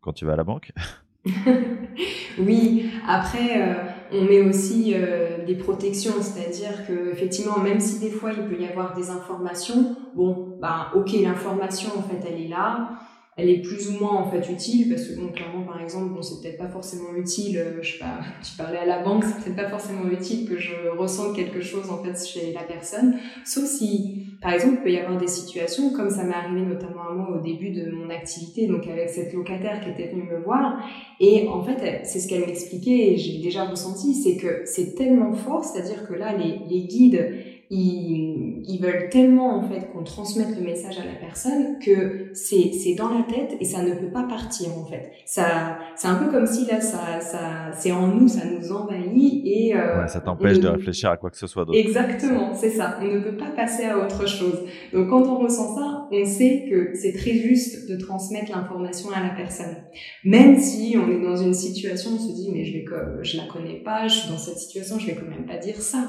Speaker 3: quand tu vas à la banque?
Speaker 1: oui, après, euh, on met aussi euh, des protections, c'est-à-dire que effectivement, même si des fois il peut y avoir des informations, bon, bah, ok, l'information en fait, elle est là, elle est plus ou moins en fait utile parce que bon clairement par exemple bon c'est peut-être pas forcément utile euh, je sais pas tu parlais à la banque c'est peut-être pas forcément utile que je ressente quelque chose en fait chez la personne. Sauf si par exemple il peut y avoir des situations comme ça m'est arrivé notamment à moi au début de mon activité donc avec cette locataire qui était venue me voir et en fait c'est ce qu'elle m'expliquait et j'ai déjà ressenti c'est que c'est tellement fort c'est-à-dire que là les, les guides ils, ils veulent tellement en fait qu'on transmette le message à la personne que c'est c'est dans la tête et ça ne peut pas partir en fait. Ça c'est un peu comme si là ça ça c'est en nous, ça nous envahit et
Speaker 3: euh, ouais, ça t'empêche de réfléchir à quoi que ce soit d'autre.
Speaker 1: Exactement, c'est ça. On ne peut pas passer à autre chose. Donc quand on ressent ça, on sait que c'est très juste de transmettre l'information à la personne. Même si on est dans une situation, on se dit mais je vais je la connais pas, je suis dans cette situation, je vais quand même pas dire ça.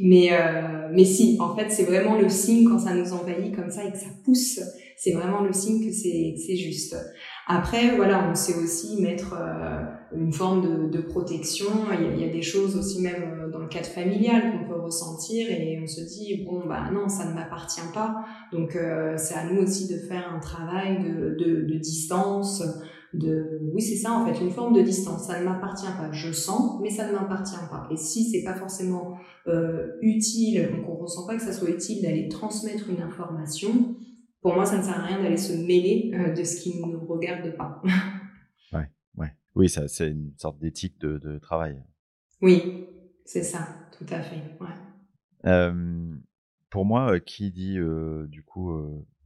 Speaker 1: Mais euh, mais si, en fait, c'est vraiment le signe quand ça nous envahit comme ça et que ça pousse, c'est vraiment le signe que c'est c'est juste. Après, voilà, on sait aussi mettre euh, une forme de, de protection. Il y, a, il y, a, des choses aussi même euh, dans le cadre familial qu'on peut ressentir et on se dit bon bah non, ça ne m'appartient pas. Donc euh, c'est à nous aussi de faire un travail de, de, de distance. De oui c'est ça en fait une forme de distance. Ça ne m'appartient pas. Je sens, mais ça ne m'appartient pas. Et si c'est pas forcément euh, utile, donc on ressent pas que ça soit utile d'aller transmettre une information pour moi, ça ne sert à rien d'aller se mêler euh, de ce qui ne nous regarde pas.
Speaker 3: ouais, ouais. Oui, ça, c'est une sorte d'éthique de, de, travail.
Speaker 1: Oui, c'est ça, tout à fait. Ouais.
Speaker 3: Euh, pour moi, qui dit du coup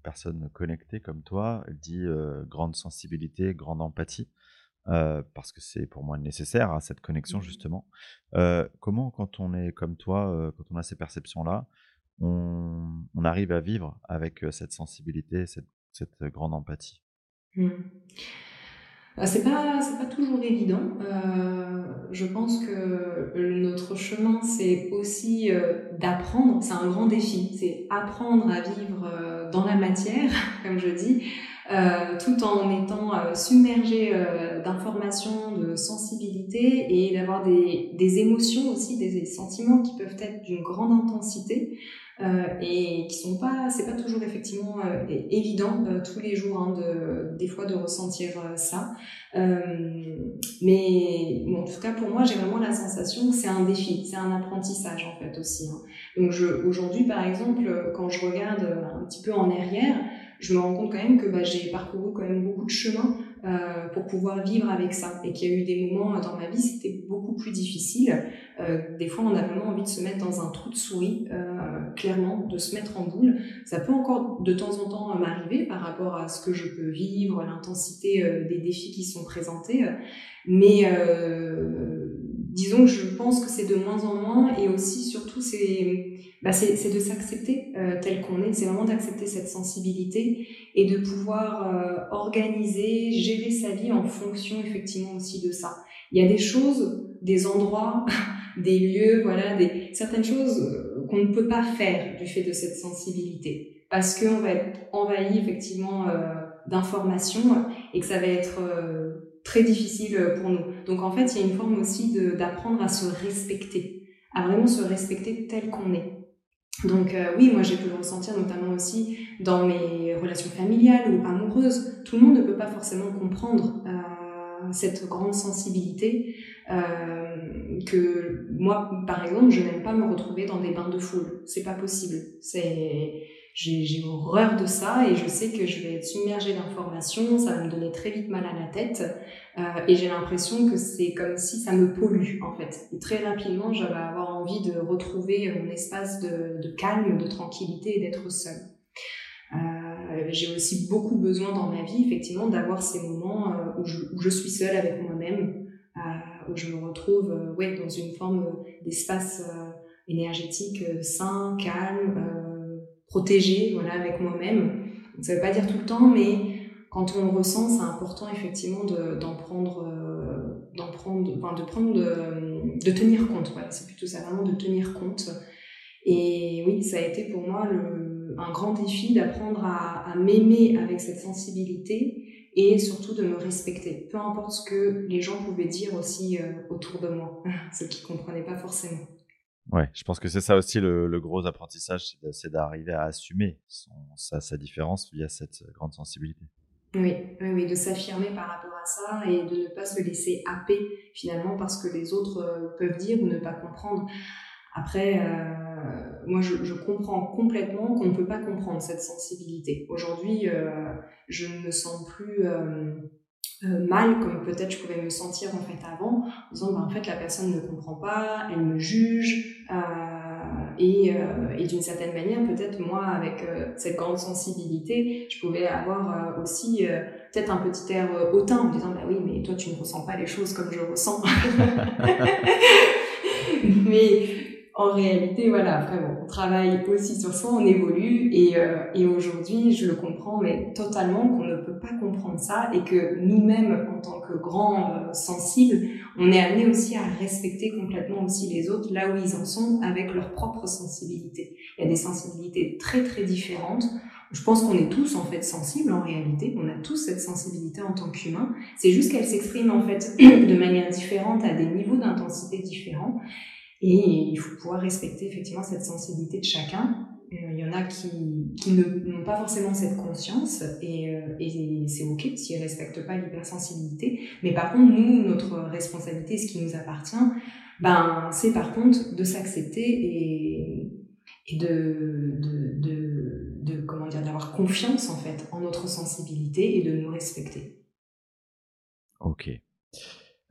Speaker 3: personne connectée comme toi, dit euh, grande sensibilité, grande empathie. parce que c'est pour moi nécessaire à hein, cette connexion mmh justement. comment quand on est comme toi, quand on a ces perceptions là, on, on, arrive à vivre avec cette sensibilité, cette, cette grande empathie?
Speaker 1: Mmh. C'est pas, c'est pas toujours évident. Euh, je pense que notre chemin, c'est aussi euh, d'apprendre. C'est un grand défi. C'est apprendre à vivre euh, dans la matière, comme je dis, euh, tout en étant submergé d'informations, de sensibilité et d'avoir des, des émotions aussi, des sentiments qui peuvent être d'une grande intensité. Euh, et qui sont pas, c'est pas toujours effectivement euh, évident euh, tous les jours, hein, de, des fois de ressentir ça. mais bon, en tout cas pour moi, j'ai vraiment la sensation que c'est un défi, c'est un apprentissage en fait aussi. Hein. Donc aujourd'hui par exemple, quand je regarde un petit peu en arrière, je me rends compte quand même que bah, j'ai parcouru quand même beaucoup de chemin euh, pour pouvoir vivre avec ça. Et qu'il y a eu des moments dans ma vie, c'était beaucoup plus difficile. Euh, des fois, on a vraiment envie de se mettre dans un trou de souris, euh, clairement, de se mettre en boule. Ça peut encore de temps en temps m'arriver par rapport à ce que je peux vivre, l'intensité euh, des défis qui sont présentés. Mais euh, disons que je pense que c'est de moins en moins et aussi surtout c'est bah c'est de s'accepter euh, tel qu'on est, c'est vraiment d'accepter cette sensibilité et de pouvoir euh, organiser, gérer sa vie en fonction effectivement aussi de ça. Il y a des choses, des endroits, des lieux, voilà, des certaines choses euh, qu'on ne peut pas faire du fait de cette sensibilité parce qu'on va être envahi effectivement euh, d'informations et que ça va être très difficile pour nous. Donc en fait, il y a une forme aussi d'apprendre à se respecter, à vraiment se respecter tel qu'on est. Donc euh, oui, moi j'ai pu le ressentir notamment aussi dans mes relations familiales ou amoureuses. Tout le monde ne peut pas forcément comprendre euh, cette grande sensibilité euh, que moi, par exemple, je n'aime pas me retrouver dans des bains de foule. C'est pas possible. C'est j'ai horreur de ça et je sais que je vais être submergée d'informations, ça va me donner très vite mal à la tête euh, et j'ai l'impression que c'est comme si ça me pollue en fait. Très rapidement, j'avais avoir envie de retrouver mon espace de, de calme, de tranquillité et d'être seule. Euh, j'ai aussi beaucoup besoin dans ma vie, effectivement, d'avoir ces moments euh, où, je, où, je, suis seule avec moi-même, euh, où je me retrouve euh, ouais, dans une forme d'espace euh, énergétique sain, calme, protégée voilà, avec moi-même. Ça veut pas dire tout le temps, mais quand on le ressent, c'est important effectivement d'en prendre, euh, d'en prendre, enfin, de prendre, de, de tenir compte. Voilà, c'est plutôt ça, vraiment de tenir compte. Et oui, ça a été pour moi le, un grand défi d'apprendre à, m'aimer avec cette sensibilité et surtout de me respecter, peu importe ce que les gens pouvaient dire aussi euh, autour de moi, ce qui comprenaient pas forcément.
Speaker 3: Ouais, je pense que c'est ça aussi le, gros apprentissage, c'est d'arriver à assumer sa, différence via cette grande sensibilité.
Speaker 1: Oui, oui, oui de s'affirmer par rapport à ça et de ne pas se laisser happer finalement parce que les autres euh, peuvent dire ou ne pas comprendre. Après, euh, moi, je, comprends complètement qu'on ne peut pas comprendre cette sensibilité. Aujourd'hui, euh, je ne me sens plus euh, euh, mal comme peut-être je pouvais me sentir en fait avant, en disant bah, en fait la personne ne comprend pas, elle me juge euh, et, euh, et d'une certaine manière peut-être moi avec euh, cette grande sensibilité, je pouvais avoir euh, aussi peut-être un petit air hautain en disant bah oui mais toi tu ne ressens pas les choses comme je ressens. mais en réalité, voilà, vraiment, on travaille aussi sur soi, on évolue et, euh, et aujourd'hui, je le comprends, mais totalement qu'on ne peut pas comprendre ça et que nous-mêmes, en tant que grands euh, sensibles, on est amené aussi à respecter complètement aussi les autres là où ils en sont avec leur propre sensibilité. Il y a des sensibilités très très différentes. Je pense qu'on est tous en fait sensibles en réalité, on a tous cette sensibilité en tant qu'humain. C'est juste qu'elle s'exprime en fait de manière différente à des niveaux d'intensité différents. Et il faut pouvoir respecter effectivement cette sensibilité de chacun. Euh, il y en a qui, qui n'ont pas forcément cette conscience et, euh, et c'est ok s'ils ne respectent pas l'hypersensibilité. Mais par contre, nous, notre responsabilité, ce qui nous appartient, ben, c'est par contre de s'accepter et, et de, de, de, comment dire, d'avoir confiance en fait en notre sensibilité et de nous respecter.
Speaker 3: Ok.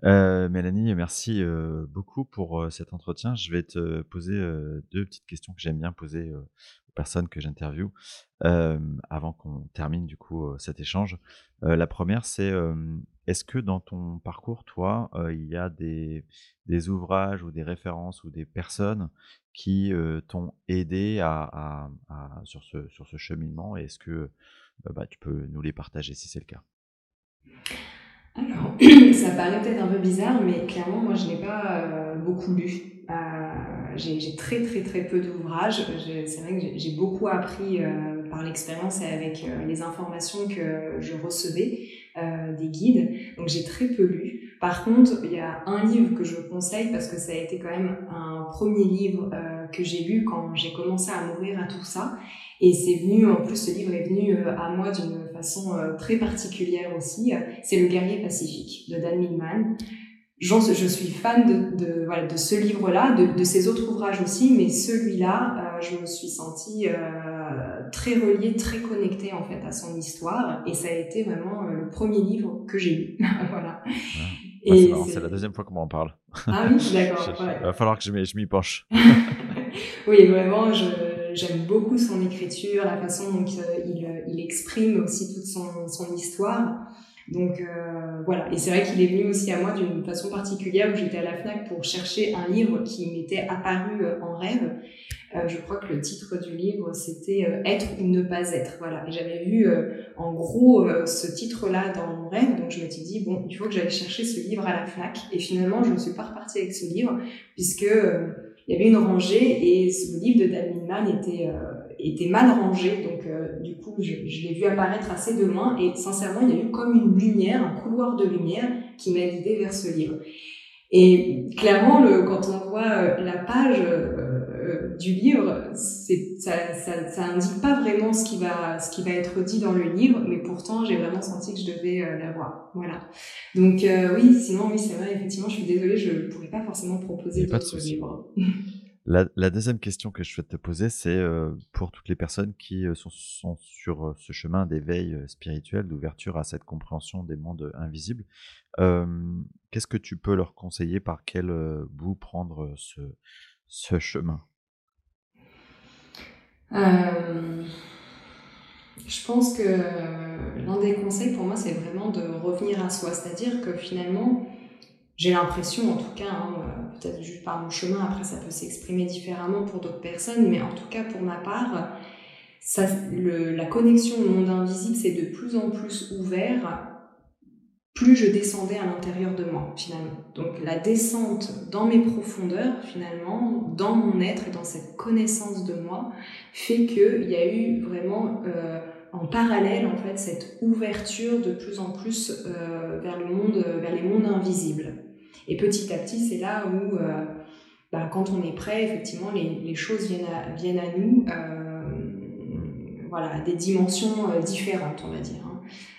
Speaker 3: Euh, Mélanie, merci euh, beaucoup pour euh, cet entretien. Je vais te poser deux petites questions que j'aime bien poser aux personnes que j'interviewe avant qu'on termine du coup cet échange. la première, c'est est-ce que dans ton parcours, toi, il y a des, des, ouvrages ou des références ou des personnes qui t'ont aidé à, à, sur, ce, sur ce cheminement? Est-ce que bah, tu peux nous les partager si c'est le cas?
Speaker 1: Alors, ça paraît peut-être un peu bizarre, mais clairement, moi, je n'ai pas euh, beaucoup lu. Euh, j'ai très, très, très peu d'ouvrages. C'est vrai que j'ai beaucoup appris euh, par l'expérience et avec les informations que je recevais des guides. Donc, j'ai très peu lu. Par contre, il y a un livre que je conseille parce que ça a été quand même un premier livre que j'ai lu quand j'ai commencé à m'ouvrir à tout ça. Et c'est venu, en plus, ce livre est venu à moi d'une façon euh, très particulière aussi, c'est Le guerrier pacifique de Dan Millman. Je, je suis fan de, de, voilà, de ce livre-là, de, de, ses autres ouvrages aussi, mais celui-là, euh, je me suis sentie euh, très reliée, très connectée en fait à son histoire, et ça a été vraiment le premier livre que j'ai lu. voilà.
Speaker 3: Ah, c'est la deuxième fois qu'on m'en parle.
Speaker 1: Ah oui, d'accord.
Speaker 3: Il va falloir que je m'y penche.
Speaker 1: oui, vraiment, je, j'aime beaucoup son écriture, la façon dont euh, il, euh, il, exprime aussi toute son, son histoire. Donc euh, voilà, et c'est vrai qu'il est venu aussi à moi d'une façon particulière où j'étais à la FNAC pour chercher un livre qui m'était apparu en rêve. je crois que le titre du livre c'était Être ou ne pas être. Voilà, et j'avais vu en gros ce titre-là dans mon rêve, donc je m'étais dit bon, il faut que j'aille chercher ce livre à la FNAC. Et finalement, je ne suis pas repartie avec ce livre puisque il y avait une rangée et ce livre de Dan Millman était, euh, était mal rangé. Donc, euh, du coup, je, l'ai vu apparaître assez de loin et sincèrement, il y a eu comme une lumière, un couloir de lumière qui m'a guidé vers ce livre. Et clairement, le, quand on voit euh, la page du livre, ça, ça, ça indique pas vraiment ce qui va, ce qui va être dit dans le livre, mais pourtant, j'ai vraiment senti que je devais l'avoir. Voilà. Donc, oui, sinon, oui, c'est vrai, effectivement, je suis désolée, je pourrais pas forcément proposer d'autres livres.
Speaker 3: La, la, deuxième question que je souhaite te poser, c'est euh, pour toutes les personnes qui euh, sont, sont, sur euh, ce chemin d'éveil spirituel, d'ouverture à cette compréhension des mondes invisibles. Qu'est-ce que tu peux leur conseiller? Par quel bout prendre ce, ce chemin?
Speaker 1: Je pense que l'un des conseils pour moi, c'est vraiment de revenir à soi. C'est-à-dire que finalement, j'ai l'impression, en tout cas, hein, euh, peut-être juste par mon chemin, après ça peut s'exprimer différemment pour d'autres personnes, mais en tout cas pour ma part, la connexion au monde invisible, c'est de plus en plus ouvert plus je descendais à l'intérieur de moi, finalement. Donc la descente dans mes profondeurs, finalement, dans mon être et dans cette connaissance de moi, fait qu'il y a eu vraiment euh, en parallèle, en fait, cette ouverture de plus en plus euh, vers le monde, vers les mondes invisibles. Et petit à petit, c'est là où, euh, bah, quand on est prêt, effectivement, les, choses viennent à, nous, euh, voilà, à des dimensions euh, différentes, on va dire.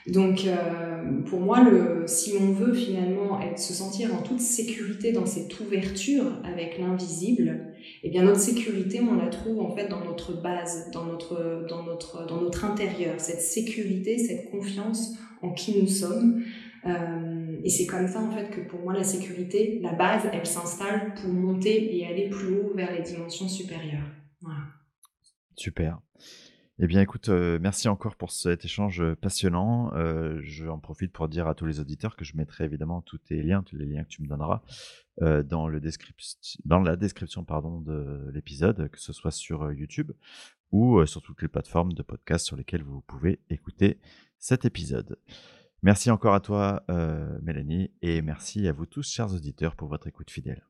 Speaker 1: Donc, euh, pour moi, si on veut finalement se sentir en toute sécurité dans cette ouverture avec l'invisible, eh bien notre sécurité, on la trouve en fait dans notre base, dans notre, dans notre, dans notre intérieur. Cette sécurité, cette confiance en qui nous sommes. Euh, et c'est comme ça en fait que pour moi la sécurité, la base, elle s'installe pour monter et aller plus haut vers les dimensions supérieures.
Speaker 3: Super. Eh bien, écoute, euh, merci encore pour cet échange passionnant. Euh, J'en profite pour dire à tous les auditeurs que je mettrai évidemment tous tes liens, tous les liens que tu me donneras euh, dans, le dans la description pardon, de l'épisode, que ce soit sur euh, YouTube ou sur toutes les plateformes de podcast sur lesquelles vous pouvez écouter cet épisode. Merci encore à toi, euh, Mélanie, et merci à vous tous, chers auditeurs, pour votre écoute fidèle.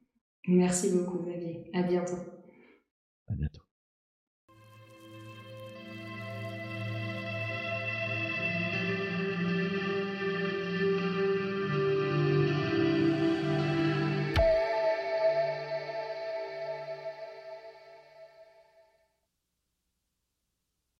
Speaker 1: Merci beaucoup, Xavier. À bientôt.
Speaker 3: À bientôt.